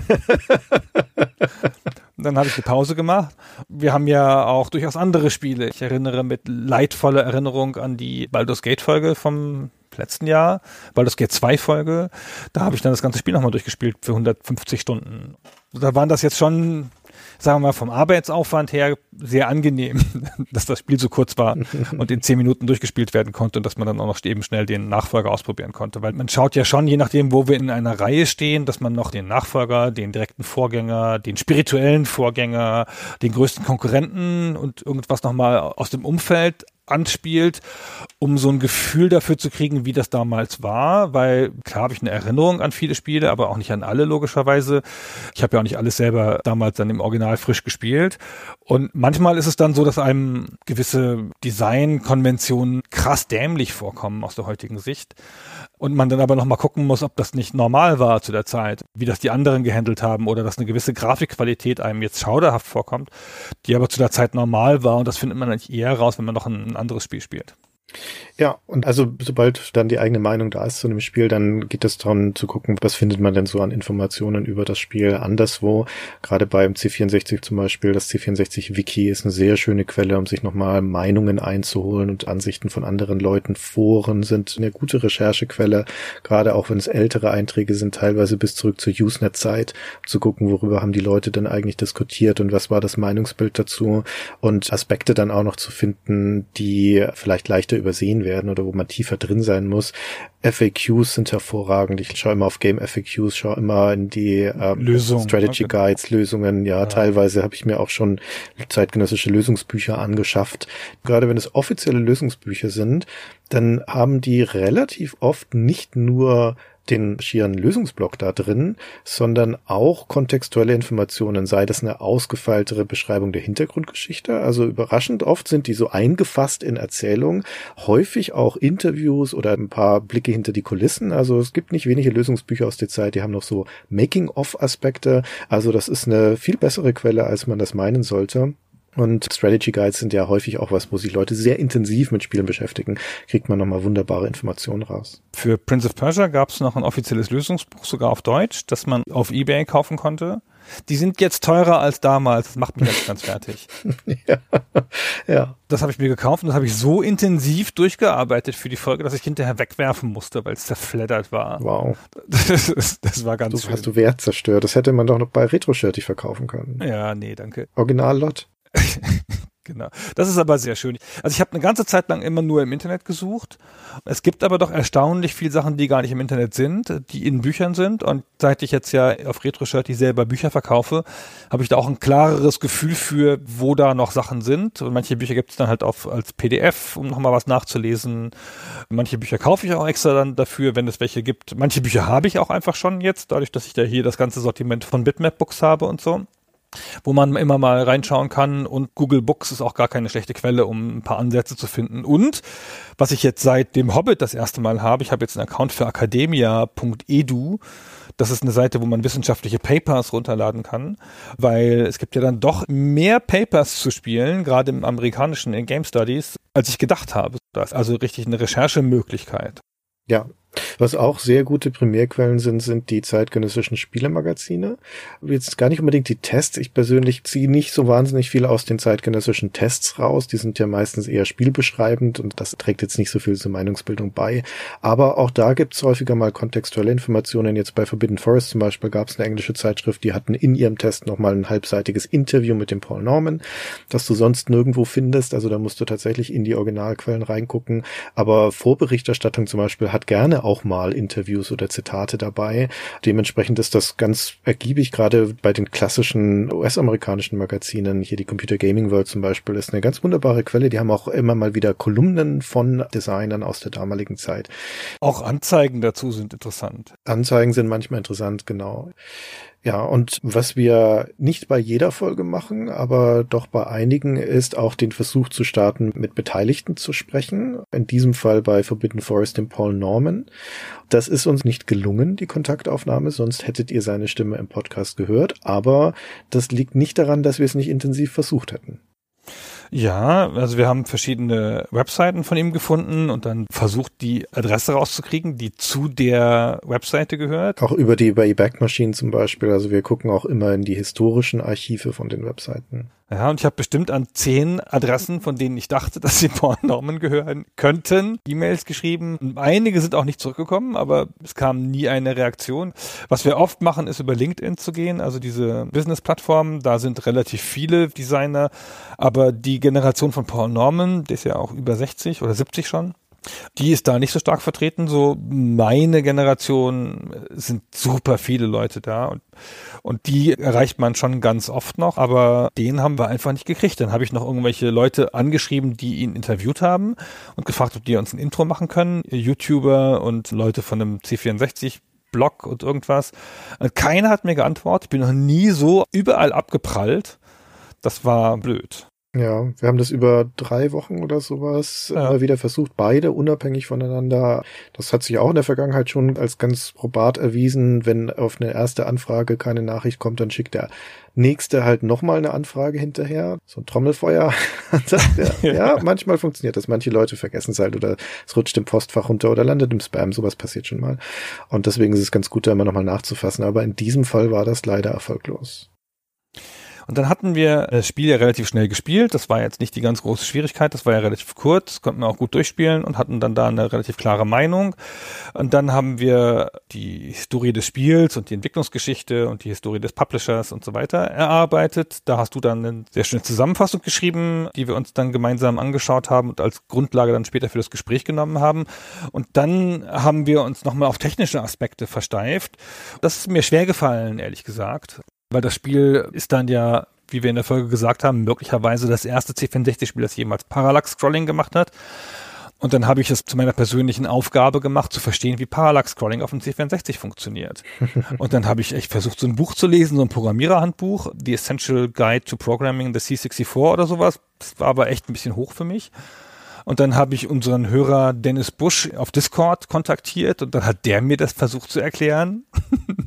dann habe ich eine Pause gemacht. Wir haben ja auch durchaus andere Spiele. Ich erinnere mit leidvoller Erinnerung an die Baldur's Gate Folge vom letzten Jahr, Baldur's Gate 2 Folge. Da habe ich dann das ganze Spiel nochmal durchgespielt für 150 Stunden. Da waren das jetzt schon sagen wir mal, vom Arbeitsaufwand her sehr angenehm, (laughs) dass das Spiel so kurz war (laughs) und in zehn Minuten durchgespielt werden konnte und dass man dann auch noch eben schnell den Nachfolger ausprobieren konnte. Weil man schaut ja schon, je nachdem, wo wir in einer Reihe stehen, dass man noch den Nachfolger, den direkten Vorgänger, den spirituellen Vorgänger, den größten Konkurrenten und irgendwas nochmal aus dem Umfeld anspielt, um so ein Gefühl dafür zu kriegen, wie das damals war, weil klar habe ich eine Erinnerung an viele Spiele, aber auch nicht an alle logischerweise. Ich habe ja auch nicht alles selber damals dann im Original frisch gespielt. Und manchmal ist es dann so, dass einem gewisse Designkonventionen krass dämlich vorkommen aus der heutigen Sicht und man dann aber noch mal gucken muss, ob das nicht normal war zu der Zeit, wie das die anderen gehandelt haben oder dass eine gewisse Grafikqualität einem jetzt schauderhaft vorkommt, die aber zu der Zeit normal war und das findet man eigentlich eher raus, wenn man noch ein anderes Spiel spielt. Ja, und also sobald dann die eigene Meinung da ist zu einem Spiel, dann geht es darum zu gucken, was findet man denn so an Informationen über das Spiel anderswo. Gerade beim C64 zum Beispiel, das C64-Wiki ist eine sehr schöne Quelle, um sich nochmal Meinungen einzuholen und Ansichten von anderen Leuten. Foren sind eine gute Recherchequelle, gerade auch wenn es ältere Einträge sind, teilweise bis zurück zur Usenet-Zeit, zu gucken, worüber haben die Leute denn eigentlich diskutiert und was war das Meinungsbild dazu und Aspekte dann auch noch zu finden, die vielleicht leichter übersehen werden oder wo man tiefer drin sein muss. FAQs sind hervorragend. Ich schaue immer auf Game FAQs, schaue immer in die ähm, Lösung, Strategy okay. Guides, Lösungen. Ja, ja. teilweise habe ich mir auch schon zeitgenössische Lösungsbücher angeschafft. Gerade wenn es offizielle Lösungsbücher sind, dann haben die relativ oft nicht nur den schieren Lösungsblock da drin, sondern auch kontextuelle Informationen, sei das eine ausgefeiltere Beschreibung der Hintergrundgeschichte. Also überraschend oft sind die so eingefasst in Erzählung, häufig auch Interviews oder ein paar Blicke hinter die Kulissen. Also es gibt nicht wenige Lösungsbücher aus der Zeit, die haben noch so Making-of-Aspekte. Also das ist eine viel bessere Quelle, als man das meinen sollte. Und Strategy Guides sind ja häufig auch was, wo sich Leute sehr intensiv mit Spielen beschäftigen. Kriegt man nochmal wunderbare Informationen raus. Für Prince of Persia gab es noch ein offizielles Lösungsbuch, sogar auf Deutsch, das man auf Ebay kaufen konnte. Die sind jetzt teurer als damals. Das macht mich jetzt ganz fertig. (laughs) ja. ja. Das habe ich mir gekauft und das habe ich so intensiv durchgearbeitet für die Folge, dass ich hinterher wegwerfen musste, weil es zerfleddert war. Wow. (laughs) Das, das war ganz Du schön. hast du Wert zerstört. Das hätte man doch noch bei Retro-Shirty verkaufen können. Ja, nee, danke. Original-Lot. (laughs) Genau. Das ist aber sehr schön. Also ich habe eine ganze Zeit lang immer nur im Internet gesucht. Es gibt aber doch erstaunlich viele Sachen, die gar nicht im Internet sind, die in Büchern sind. Und seit ich jetzt ja auf RetroShirt die selber Bücher verkaufe, habe ich da auch ein klareres Gefühl für, wo da noch Sachen sind. Und manche Bücher gibt es dann halt auf, als PDF, um nochmal was nachzulesen. Manche Bücher kaufe ich auch extra dann dafür, wenn es welche gibt. Manche Bücher habe ich auch einfach schon jetzt, dadurch, dass ich da hier das ganze Sortiment von Bitmap Books habe und so wo man immer mal reinschauen kann und Google Books ist auch gar keine schlechte Quelle, um ein paar Ansätze zu finden. Und was ich jetzt seit dem Hobbit das erste Mal habe, ich habe jetzt einen Account für academia.edu. Das ist eine Seite, wo man wissenschaftliche Papers runterladen kann, weil es gibt ja dann doch mehr Papers zu spielen, gerade im amerikanischen in Game Studies, als ich gedacht habe. Das ist also richtig eine Recherchemöglichkeit. Ja, was auch sehr gute Primärquellen sind, sind die zeitgenössischen Spielemagazine. Jetzt gar nicht unbedingt die Tests. Ich persönlich ziehe nicht so wahnsinnig viel aus den zeitgenössischen Tests raus. Die sind ja meistens eher spielbeschreibend und das trägt jetzt nicht so viel zur Meinungsbildung bei. Aber auch da gibt es häufiger mal kontextuelle Informationen. Jetzt bei Forbidden Forest zum Beispiel gab es eine englische Zeitschrift, die hatten in ihrem Test nochmal ein halbseitiges Interview mit dem Paul Norman, das du sonst nirgendwo findest. Also da musst du tatsächlich in die Originalquellen reingucken. Aber Vorberichterstattung zum Beispiel hat gerne auch mal Interviews oder Zitate dabei. Dementsprechend ist das ganz ergiebig, gerade bei den klassischen US-amerikanischen Magazinen. Hier die Computer Gaming World zum Beispiel ist eine ganz wunderbare Quelle. Die haben auch immer mal wieder Kolumnen von Designern aus der damaligen Zeit. Auch Anzeigen dazu sind interessant. Anzeigen sind manchmal interessant, genau. Ja, und was wir nicht bei jeder Folge machen, aber doch bei einigen, ist auch den Versuch zu starten, mit Beteiligten zu sprechen. In diesem Fall bei Forbidden Forest dem Paul Norman. Das ist uns nicht gelungen, die Kontaktaufnahme, sonst hättet ihr seine Stimme im Podcast gehört. Aber das liegt nicht daran, dass wir es nicht intensiv versucht hätten. Ja, also wir haben verschiedene Webseiten von ihm gefunden und dann versucht, die Adresse rauszukriegen, die zu der Webseite gehört. Auch über die Wayback Machine zum Beispiel. Also wir gucken auch immer in die historischen Archive von den Webseiten. Ja, und ich habe bestimmt an zehn Adressen, von denen ich dachte, (laughs) dass sie Paul Norman gehören könnten, E-Mails geschrieben. Einige sind auch nicht zurückgekommen, aber es kam nie eine Reaktion. Was wir oft machen, ist über LinkedIn zu gehen, also diese Business-Plattform. Da sind relativ viele Designer, aber die Generation von Paul Norman, der ist ja auch über 60 oder 70 schon, die ist da nicht so stark vertreten. So meine Generation sind super viele Leute da und, und die erreicht man schon ganz oft noch, aber den haben wir einfach nicht gekriegt. Dann habe ich noch irgendwelche Leute angeschrieben, die ihn interviewt haben und gefragt, ob die uns ein Intro machen können. YouTuber und Leute von einem C64 Blog und irgendwas. Keiner hat mir geantwortet. Ich bin noch nie so überall abgeprallt. Das war blöd. Ja, wir haben das über drei Wochen oder sowas ja. immer wieder versucht, beide unabhängig voneinander. Das hat sich auch in der Vergangenheit schon als ganz probat erwiesen. Wenn auf eine erste Anfrage keine Nachricht kommt, dann schickt der nächste halt nochmal eine Anfrage hinterher. So ein Trommelfeuer. (laughs) ja, ja, manchmal funktioniert das. Manche Leute vergessen es halt oder es rutscht im Postfach runter oder landet im Spam. Sowas passiert schon mal. Und deswegen ist es ganz gut, da immer nochmal nachzufassen. Aber in diesem Fall war das leider erfolglos. Und dann hatten wir das Spiel ja relativ schnell gespielt. Das war jetzt nicht die ganz große Schwierigkeit. Das war ja relativ kurz, konnten wir auch gut durchspielen und hatten dann da eine relativ klare Meinung. Und dann haben wir die Historie des Spiels und die Entwicklungsgeschichte und die Historie des Publishers und so weiter erarbeitet. Da hast du dann eine sehr schöne Zusammenfassung geschrieben, die wir uns dann gemeinsam angeschaut haben und als Grundlage dann später für das Gespräch genommen haben. Und dann haben wir uns nochmal auf technische Aspekte versteift. Das ist mir schwer gefallen, ehrlich gesagt. Weil das Spiel ist dann ja, wie wir in der Folge gesagt haben, möglicherweise das erste C64-Spiel, das jemals Parallax-Scrolling gemacht hat. Und dann habe ich es zu meiner persönlichen Aufgabe gemacht, zu verstehen, wie Parallax-Scrolling auf dem C64 funktioniert. (laughs) Und dann habe ich echt versucht, so ein Buch zu lesen, so ein Programmiererhandbuch, The Essential Guide to Programming the C64 oder sowas. Das war aber echt ein bisschen hoch für mich. Und dann habe ich unseren Hörer Dennis Busch auf Discord kontaktiert und dann hat der mir das versucht zu erklären. (laughs)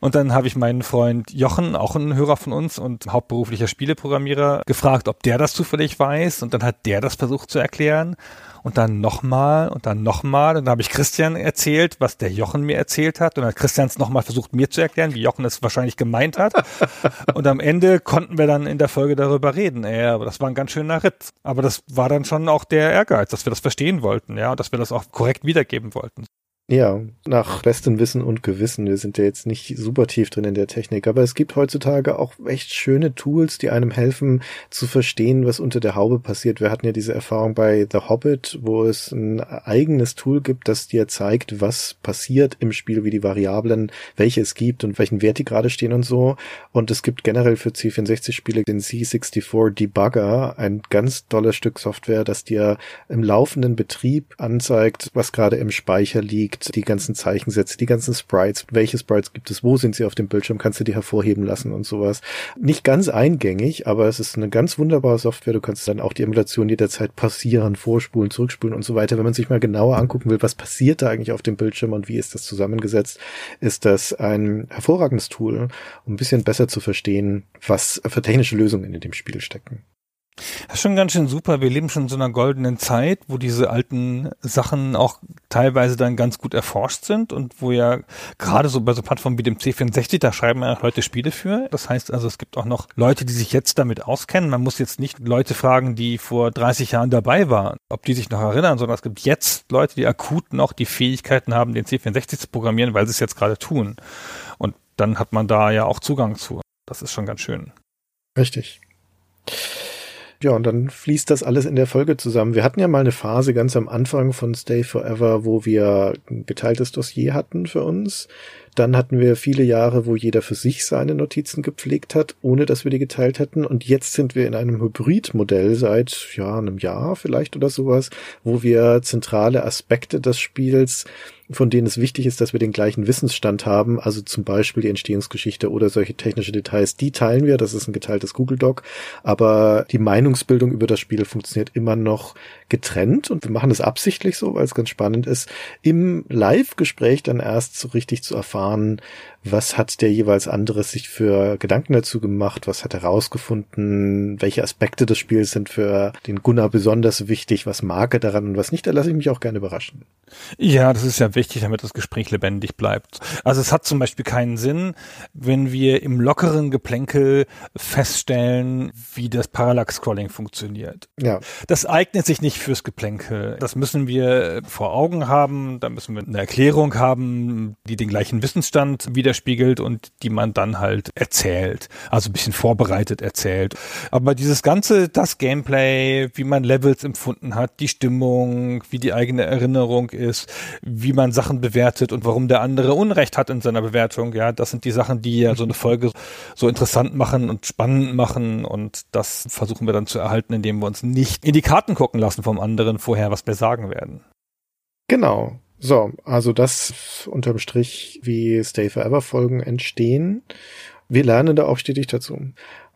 und dann habe ich meinen Freund Jochen, auch ein Hörer von uns und hauptberuflicher Spieleprogrammierer, gefragt, ob der das zufällig weiß. Und dann hat der das versucht zu erklären und dann nochmal und dann nochmal. Und dann habe ich Christian erzählt, was der Jochen mir erzählt hat. Und dann hat Christian es nochmal versucht, mir zu erklären, wie Jochen es wahrscheinlich gemeint hat. (laughs) und am Ende konnten wir dann in der Folge darüber reden. Ja, aber das war ein ganz schöner Ritt. Aber das war dann schon auch der Ehrgeiz, dass wir das verstehen wollten, ja, und dass wir das auch korrekt wiedergeben wollten. Ja, nach bestem Wissen und Gewissen. Wir sind ja jetzt nicht super tief drin in der Technik, aber es gibt heutzutage auch echt schöne Tools, die einem helfen zu verstehen, was unter der Haube passiert. Wir hatten ja diese Erfahrung bei The Hobbit, wo es ein eigenes Tool gibt, das dir zeigt, was passiert im Spiel, wie die Variablen, welche es gibt und welchen Wert die gerade stehen und so. Und es gibt generell für C64-Spiele den C64 Debugger, ein ganz tolles Stück Software, das dir im laufenden Betrieb anzeigt, was gerade im Speicher liegt gibt, die ganzen Zeichensätze, die ganzen Sprites, welche Sprites gibt es, wo sind sie auf dem Bildschirm, kannst du die hervorheben lassen und sowas. Nicht ganz eingängig, aber es ist eine ganz wunderbare Software. Du kannst dann auch die Emulation jederzeit passieren, vorspulen, zurückspulen und so weiter. Wenn man sich mal genauer angucken will, was passiert da eigentlich auf dem Bildschirm und wie ist das zusammengesetzt, ist das ein hervorragendes Tool, um ein bisschen besser zu verstehen, was für technische Lösungen in dem Spiel stecken. Das ist schon ganz schön super. Wir leben schon in so einer goldenen Zeit, wo diese alten Sachen auch teilweise dann ganz gut erforscht sind und wo ja gerade so bei so Plattformen wie dem C64, da schreiben ja Leute Spiele für. Das heißt also, es gibt auch noch Leute, die sich jetzt damit auskennen. Man muss jetzt nicht Leute fragen, die vor 30 Jahren dabei waren, ob die sich noch erinnern, sondern es gibt jetzt Leute, die akut noch die Fähigkeiten haben, den C64 zu programmieren, weil sie es jetzt gerade tun. Und dann hat man da ja auch Zugang zu. Das ist schon ganz schön. Richtig. Ja, und dann fließt das alles in der Folge zusammen. Wir hatten ja mal eine Phase ganz am Anfang von Stay Forever, wo wir ein geteiltes Dossier hatten für uns. Dann hatten wir viele Jahre, wo jeder für sich seine Notizen gepflegt hat, ohne dass wir die geteilt hätten. Und jetzt sind wir in einem Hybridmodell seit ja einem Jahr vielleicht oder sowas, wo wir zentrale Aspekte des Spiels von denen es wichtig ist, dass wir den gleichen Wissensstand haben, also zum Beispiel die Entstehungsgeschichte oder solche technische Details, die teilen wir, das ist ein geteiltes Google Doc, aber die Meinungsbildung über das Spiel funktioniert immer noch getrennt und wir machen es absichtlich so, weil es ganz spannend ist, im Live-Gespräch dann erst so richtig zu erfahren, was hat der jeweils andere sich für Gedanken dazu gemacht, was hat er rausgefunden, welche Aspekte des Spiels sind für den Gunnar besonders wichtig, was mag er daran und was nicht, da lasse ich mich auch gerne überraschen. Ja, das ist ja wichtig, damit das Gespräch lebendig bleibt. Also es hat zum Beispiel keinen Sinn, wenn wir im lockeren Geplänkel feststellen, wie das Parallax-Scrolling funktioniert. Ja. Das eignet sich nicht fürs Geplänkel. Das müssen wir vor Augen haben, da müssen wir eine Erklärung haben, die den gleichen Wissensstand widerspiegelt und die man dann halt erzählt. Also ein bisschen vorbereitet erzählt. Aber dieses ganze, das Gameplay, wie man Levels empfunden hat, die Stimmung, wie die eigene Erinnerung ist, wie man Sachen bewertet und warum der andere Unrecht hat in seiner Bewertung, ja, das sind die Sachen, die ja so eine Folge so interessant machen und spannend machen und das versuchen wir dann zu erhalten, indem wir uns nicht in die Karten gucken lassen vom anderen vorher, was wir sagen werden. Genau. So, also das unterm Strich, wie Stay Forever Folgen entstehen. Wir lernen da auch stetig dazu.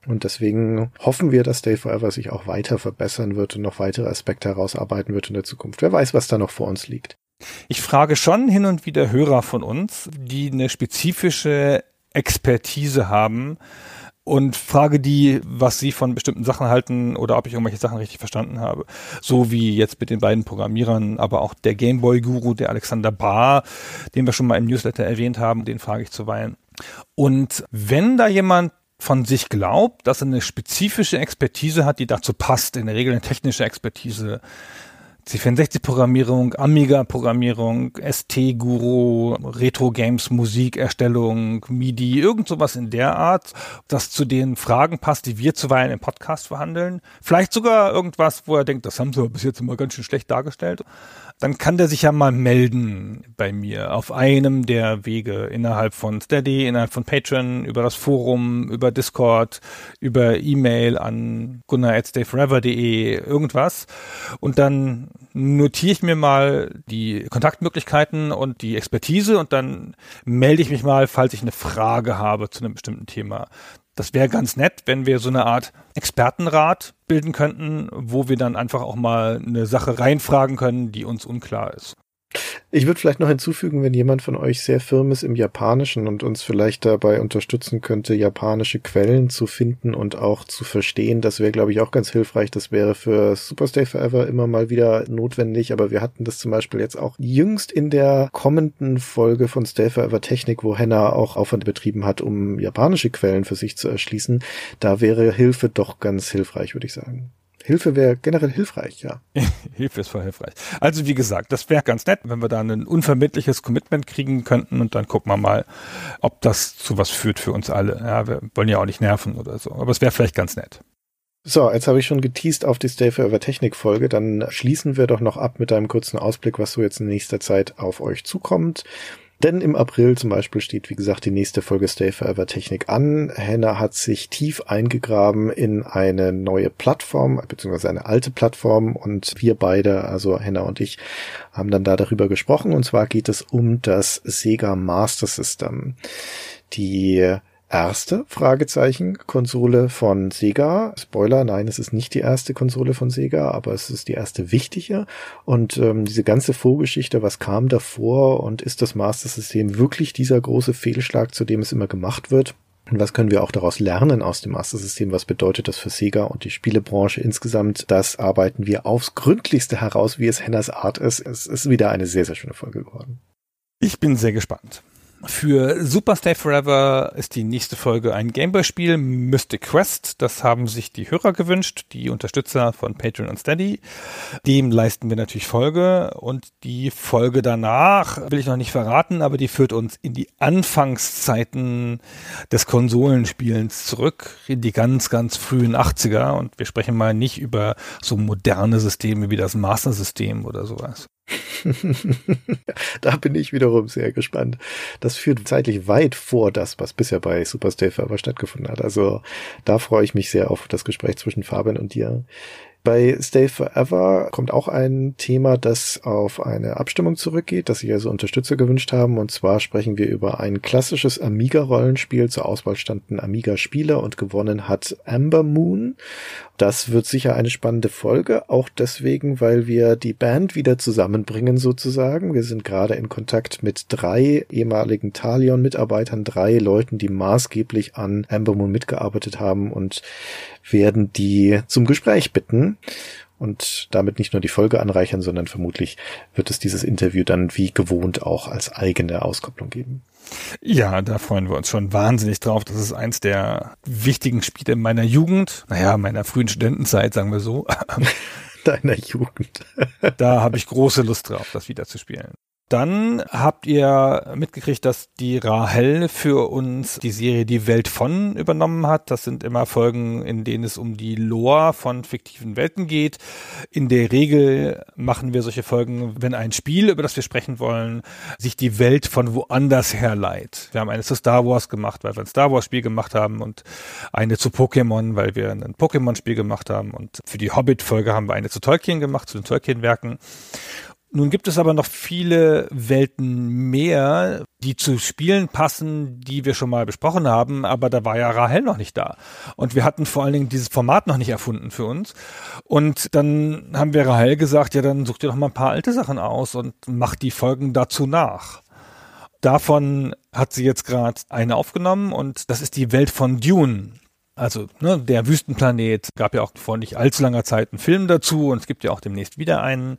Und deswegen hoffen wir, dass Stay Forever sich auch weiter verbessern wird und noch weitere Aspekte herausarbeiten wird in der Zukunft. Wer weiß, was da noch vor uns liegt. Ich frage schon hin und wieder Hörer von uns, die eine spezifische Expertise haben, und frage die, was sie von bestimmten Sachen halten oder ob ich irgendwelche Sachen richtig verstanden habe. So wie jetzt mit den beiden Programmierern, aber auch der Gameboy-Guru, der Alexander Barr, den wir schon mal im Newsletter erwähnt haben, den frage ich zuweilen. Und wenn da jemand von sich glaubt, dass er eine spezifische Expertise hat, die dazu passt, in der Regel eine technische Expertise, C64-Programmierung, Amiga-Programmierung, ST-Guru, Retro-Games, Musikerstellung, MIDI, irgend sowas in der Art, das zu den Fragen passt, die wir zuweilen im Podcast verhandeln. Vielleicht sogar irgendwas, wo er denkt, das haben sie bis jetzt immer ganz schön schlecht dargestellt dann kann der sich ja mal melden bei mir auf einem der Wege innerhalb von Steady, innerhalb von Patreon, über das Forum, über Discord, über E-Mail an gunnar.stayforever.de, irgendwas. Und dann notiere ich mir mal die Kontaktmöglichkeiten und die Expertise und dann melde ich mich mal, falls ich eine Frage habe zu einem bestimmten Thema. Das wäre ganz nett, wenn wir so eine Art Expertenrat bilden könnten, wo wir dann einfach auch mal eine Sache reinfragen können, die uns unklar ist. Ich würde vielleicht noch hinzufügen, wenn jemand von euch sehr firm ist im Japanischen und uns vielleicht dabei unterstützen könnte, japanische Quellen zu finden und auch zu verstehen, das wäre, glaube ich, auch ganz hilfreich. Das wäre für Superstay Forever immer mal wieder notwendig, aber wir hatten das zum Beispiel jetzt auch jüngst in der kommenden Folge von Stay Forever Technik, wo Henna auch Aufwand betrieben hat, um japanische Quellen für sich zu erschließen. Da wäre Hilfe doch ganz hilfreich, würde ich sagen. Hilfe wäre generell hilfreich, ja. (laughs) Hilfe ist voll hilfreich. Also wie gesagt, das wäre ganz nett, wenn wir da ein unvermittliches Commitment kriegen könnten und dann gucken wir mal, ob das zu was führt für uns alle. Ja, wir wollen ja auch nicht nerven oder so, aber es wäre vielleicht ganz nett. So, jetzt habe ich schon geteased auf die Stay Forever Technik Folge. Dann schließen wir doch noch ab mit einem kurzen Ausblick, was so jetzt in nächster Zeit auf euch zukommt. Denn im April zum Beispiel steht, wie gesagt, die nächste Folge Stay Forever Technik an. Henna hat sich tief eingegraben in eine neue Plattform, beziehungsweise eine alte Plattform und wir beide, also Henna und ich, haben dann da darüber gesprochen und zwar geht es um das Sega Master System. Die erste Fragezeichen Konsole von Sega. Spoiler, nein, es ist nicht die erste Konsole von Sega, aber es ist die erste wichtige. Und ähm, diese ganze Vorgeschichte, was kam davor und ist das Master System wirklich dieser große Fehlschlag, zu dem es immer gemacht wird? Und was können wir auch daraus lernen aus dem Master System? Was bedeutet das für Sega und die Spielebranche insgesamt? Das arbeiten wir aufs Gründlichste heraus, wie es Hennas Art ist. Es ist wieder eine sehr, sehr schöne Folge geworden. Ich bin sehr gespannt. Für Super Stay Forever ist die nächste Folge ein Gameboy-Spiel, Mystic Quest. Das haben sich die Hörer gewünscht, die Unterstützer von Patreon und Steady. Dem leisten wir natürlich Folge. Und die Folge danach will ich noch nicht verraten, aber die führt uns in die Anfangszeiten des Konsolenspielens zurück, in die ganz, ganz frühen 80er. Und wir sprechen mal nicht über so moderne Systeme wie das Master System oder sowas. (laughs) da bin ich wiederum sehr gespannt. Das führt zeitlich weit vor das, was bisher bei Superstay Forever stattgefunden hat. Also da freue ich mich sehr auf das Gespräch zwischen Fabian und dir. Bei Stay Forever kommt auch ein Thema, das auf eine Abstimmung zurückgeht, das sich also Unterstützer gewünscht haben. Und zwar sprechen wir über ein klassisches Amiga-Rollenspiel. Zur Auswahl standen Amiga-Spieler und gewonnen hat Amber Moon. Das wird sicher eine spannende Folge, auch deswegen, weil wir die Band wieder zusammenbringen sozusagen. Wir sind gerade in Kontakt mit drei ehemaligen Talion-Mitarbeitern, drei Leuten, die maßgeblich an Amber Moon mitgearbeitet haben und werden die zum Gespräch bitten und damit nicht nur die Folge anreichern, sondern vermutlich wird es dieses Interview dann wie gewohnt auch als eigene Auskopplung geben. Ja, da freuen wir uns schon wahnsinnig drauf. Das ist eins der wichtigen Spiele meiner Jugend, naja, meiner frühen Studentenzeit, sagen wir so. (laughs) Deiner Jugend. da habe ich große Lust drauf, das wieder zu spielen. Dann habt ihr mitgekriegt, dass die Rahel für uns die Serie Die Welt von übernommen hat. Das sind immer Folgen, in denen es um die Lore von fiktiven Welten geht. In der Regel machen wir solche Folgen, wenn ein Spiel, über das wir sprechen wollen, sich die Welt von woanders herleiht. Wir haben eine zu Star Wars gemacht, weil wir ein Star Wars Spiel gemacht haben und eine zu Pokémon, weil wir ein Pokémon Spiel gemacht haben und für die Hobbit Folge haben wir eine zu Tolkien gemacht, zu den Tolkien Werken. Nun gibt es aber noch viele Welten mehr, die zu Spielen passen, die wir schon mal besprochen haben, aber da war ja Rahel noch nicht da. Und wir hatten vor allen Dingen dieses Format noch nicht erfunden für uns. Und dann haben wir Rahel gesagt, ja, dann such dir doch mal ein paar alte Sachen aus und mach die Folgen dazu nach. Davon hat sie jetzt gerade eine aufgenommen und das ist die Welt von Dune. Also ne, der Wüstenplanet gab ja auch vor nicht allzu langer Zeit einen Film dazu und es gibt ja auch demnächst wieder einen.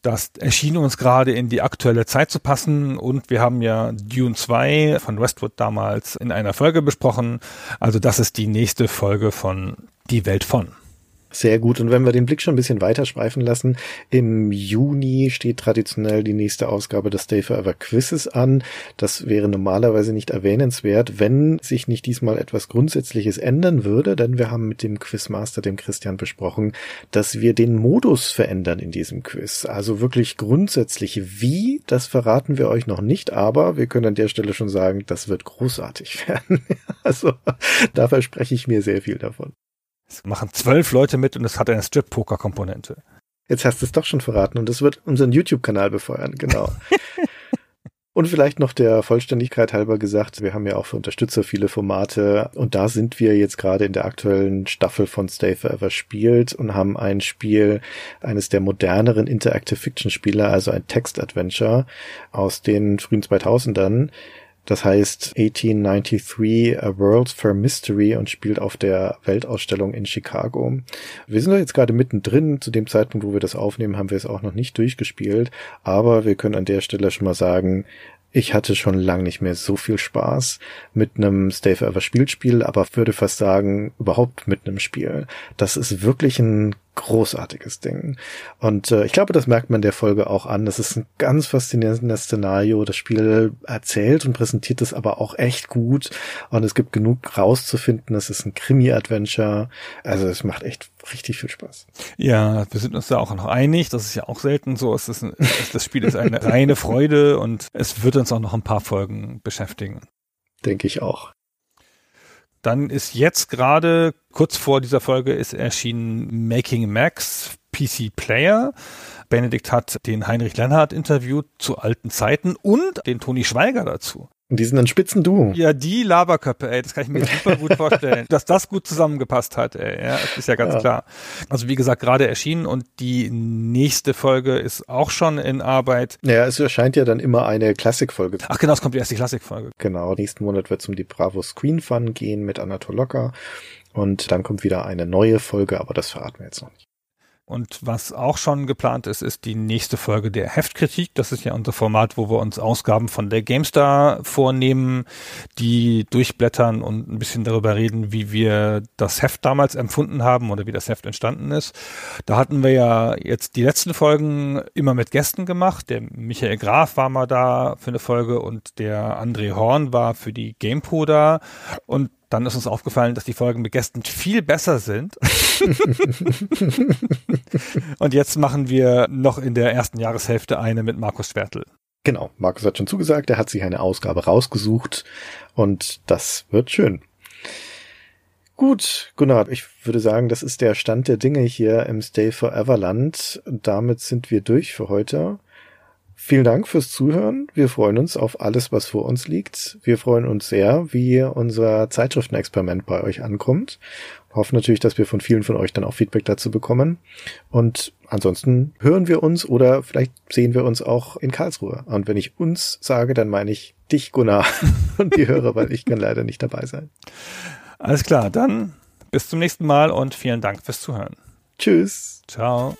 Das erschien uns gerade in die aktuelle Zeit zu passen und wir haben ja Dune 2 von Westwood damals in einer Folge besprochen. Also das ist die nächste Folge von Die Welt von. Sehr gut. Und wenn wir den Blick schon ein bisschen weiter schweifen lassen, im Juni steht traditionell die nächste Ausgabe des Stay Forever Quizzes an. Das wäre normalerweise nicht erwähnenswert, wenn sich nicht diesmal etwas Grundsätzliches ändern würde, denn wir haben mit dem Quizmaster, dem Christian, besprochen, dass wir den Modus verändern in diesem Quiz. Also wirklich grundsätzlich wie, das verraten wir euch noch nicht, aber wir können an der Stelle schon sagen, das wird großartig (laughs) werden. also da verspreche ich mir sehr viel davon. Es machen zwölf Leute mit und es hat eine Strip-Poker-Komponente. Jetzt hast du es doch schon verraten und es wird unseren YouTube-Kanal befeuern, genau. (laughs) Und vielleicht noch der Vollständigkeit halber gesagt, wir haben ja auch für Unterstützer viele Formate und da sind wir jetzt gerade in der aktuellen Staffel von Stay Forever spielt und haben ein Spiel, eines der moderneren Interactive Fiction Spiele, also ein Text-Adventure aus den frühen 2000ern, das heißt 1893 A World for Mystery und spielt auf der Weltausstellung in Chicago. Wir sind da jetzt gerade mittendrin. Zu dem Zeitpunkt, wo wir das aufnehmen, haben wir es auch noch nicht durchgespielt. Aber wir können an der Stelle schon mal sagen, ich hatte schon lang nicht mehr so viel Spaß mit einem Stay Forever Spielspiel, aber würde fast sagen, überhaupt mit einem Spiel. Das ist wirklich ein großartiges Ding. Und äh, ich glaube, das merkt man der Folge auch an. Das ist ein ganz faszinierendes Szenario. Das Spiel erzählt und präsentiert es aber auch echt gut. Und es gibt genug rauszufinden. Es ist ein Krimi-Adventure. Also es macht echt richtig viel Spaß. Ja, wir sind uns da auch noch einig. Das ist ja auch selten so. Es ist ein, das Spiel ist eine reine Freude und es wird uns auch noch ein paar Folgen beschäftigen. Denke ich auch. Dann ist jetzt gerade, kurz vor dieser Folge, ist erschienen Making Max PC Player. Benedikt hat den Heinrich Lennart interviewt zu alten Zeiten und den Toni Schweiger dazu. Und die sind ein Spitzenduo. Ja, die Laberköpfe, ey, das kann ich mir super gut vorstellen. (laughs) Dass das gut zusammengepasst hat, ey, ja, das ist ja ganz ja. klar. Also wie gesagt, gerade erschienen und die nächste Folge ist auch schon in Arbeit. Ja, es erscheint ja dann immer eine Klassikfolge. Ach genau, es kommt erst die Klassikfolge. Genau, nächsten Monat wird es um die Bravo Screen Fun gehen mit Anatol Locker. Und dann kommt wieder eine neue Folge, aber das verraten wir jetzt noch nicht. Und was auch schon geplant ist, ist die nächste Folge der Heftkritik. Das ist ja unser Format, wo wir uns Ausgaben von der GameStar vornehmen, die durchblättern und ein bisschen darüber reden, wie wir das Heft damals empfunden haben oder wie das Heft entstanden ist. Da hatten wir ja jetzt die letzten Folgen immer mit Gästen gemacht. Der Michael Graf war mal da für eine Folge und der André Horn war für die GamePro da. Und dann ist uns aufgefallen, dass die Folgen mit Gästen viel besser sind. (laughs) und jetzt machen wir noch in der ersten Jahreshälfte eine mit Markus Schwertl. Genau, Markus hat schon zugesagt, er hat sich eine Ausgabe rausgesucht und das wird schön. Gut, Gunnar, ich würde sagen, das ist der Stand der Dinge hier im Stay Forever Land. Damit sind wir durch für heute. Vielen Dank fürs Zuhören. Wir freuen uns auf alles, was vor uns liegt. Wir freuen uns sehr, wie unser Zeitschriftenexperiment bei euch ankommt. Hoffen natürlich, dass wir von vielen von euch dann auch Feedback dazu bekommen. Und ansonsten hören wir uns oder vielleicht sehen wir uns auch in Karlsruhe. Und wenn ich uns sage, dann meine ich dich, Gunnar, (laughs) und die Hörer, weil ich kann leider nicht dabei sein. Alles klar, dann bis zum nächsten Mal und vielen Dank fürs Zuhören. Tschüss. Ciao.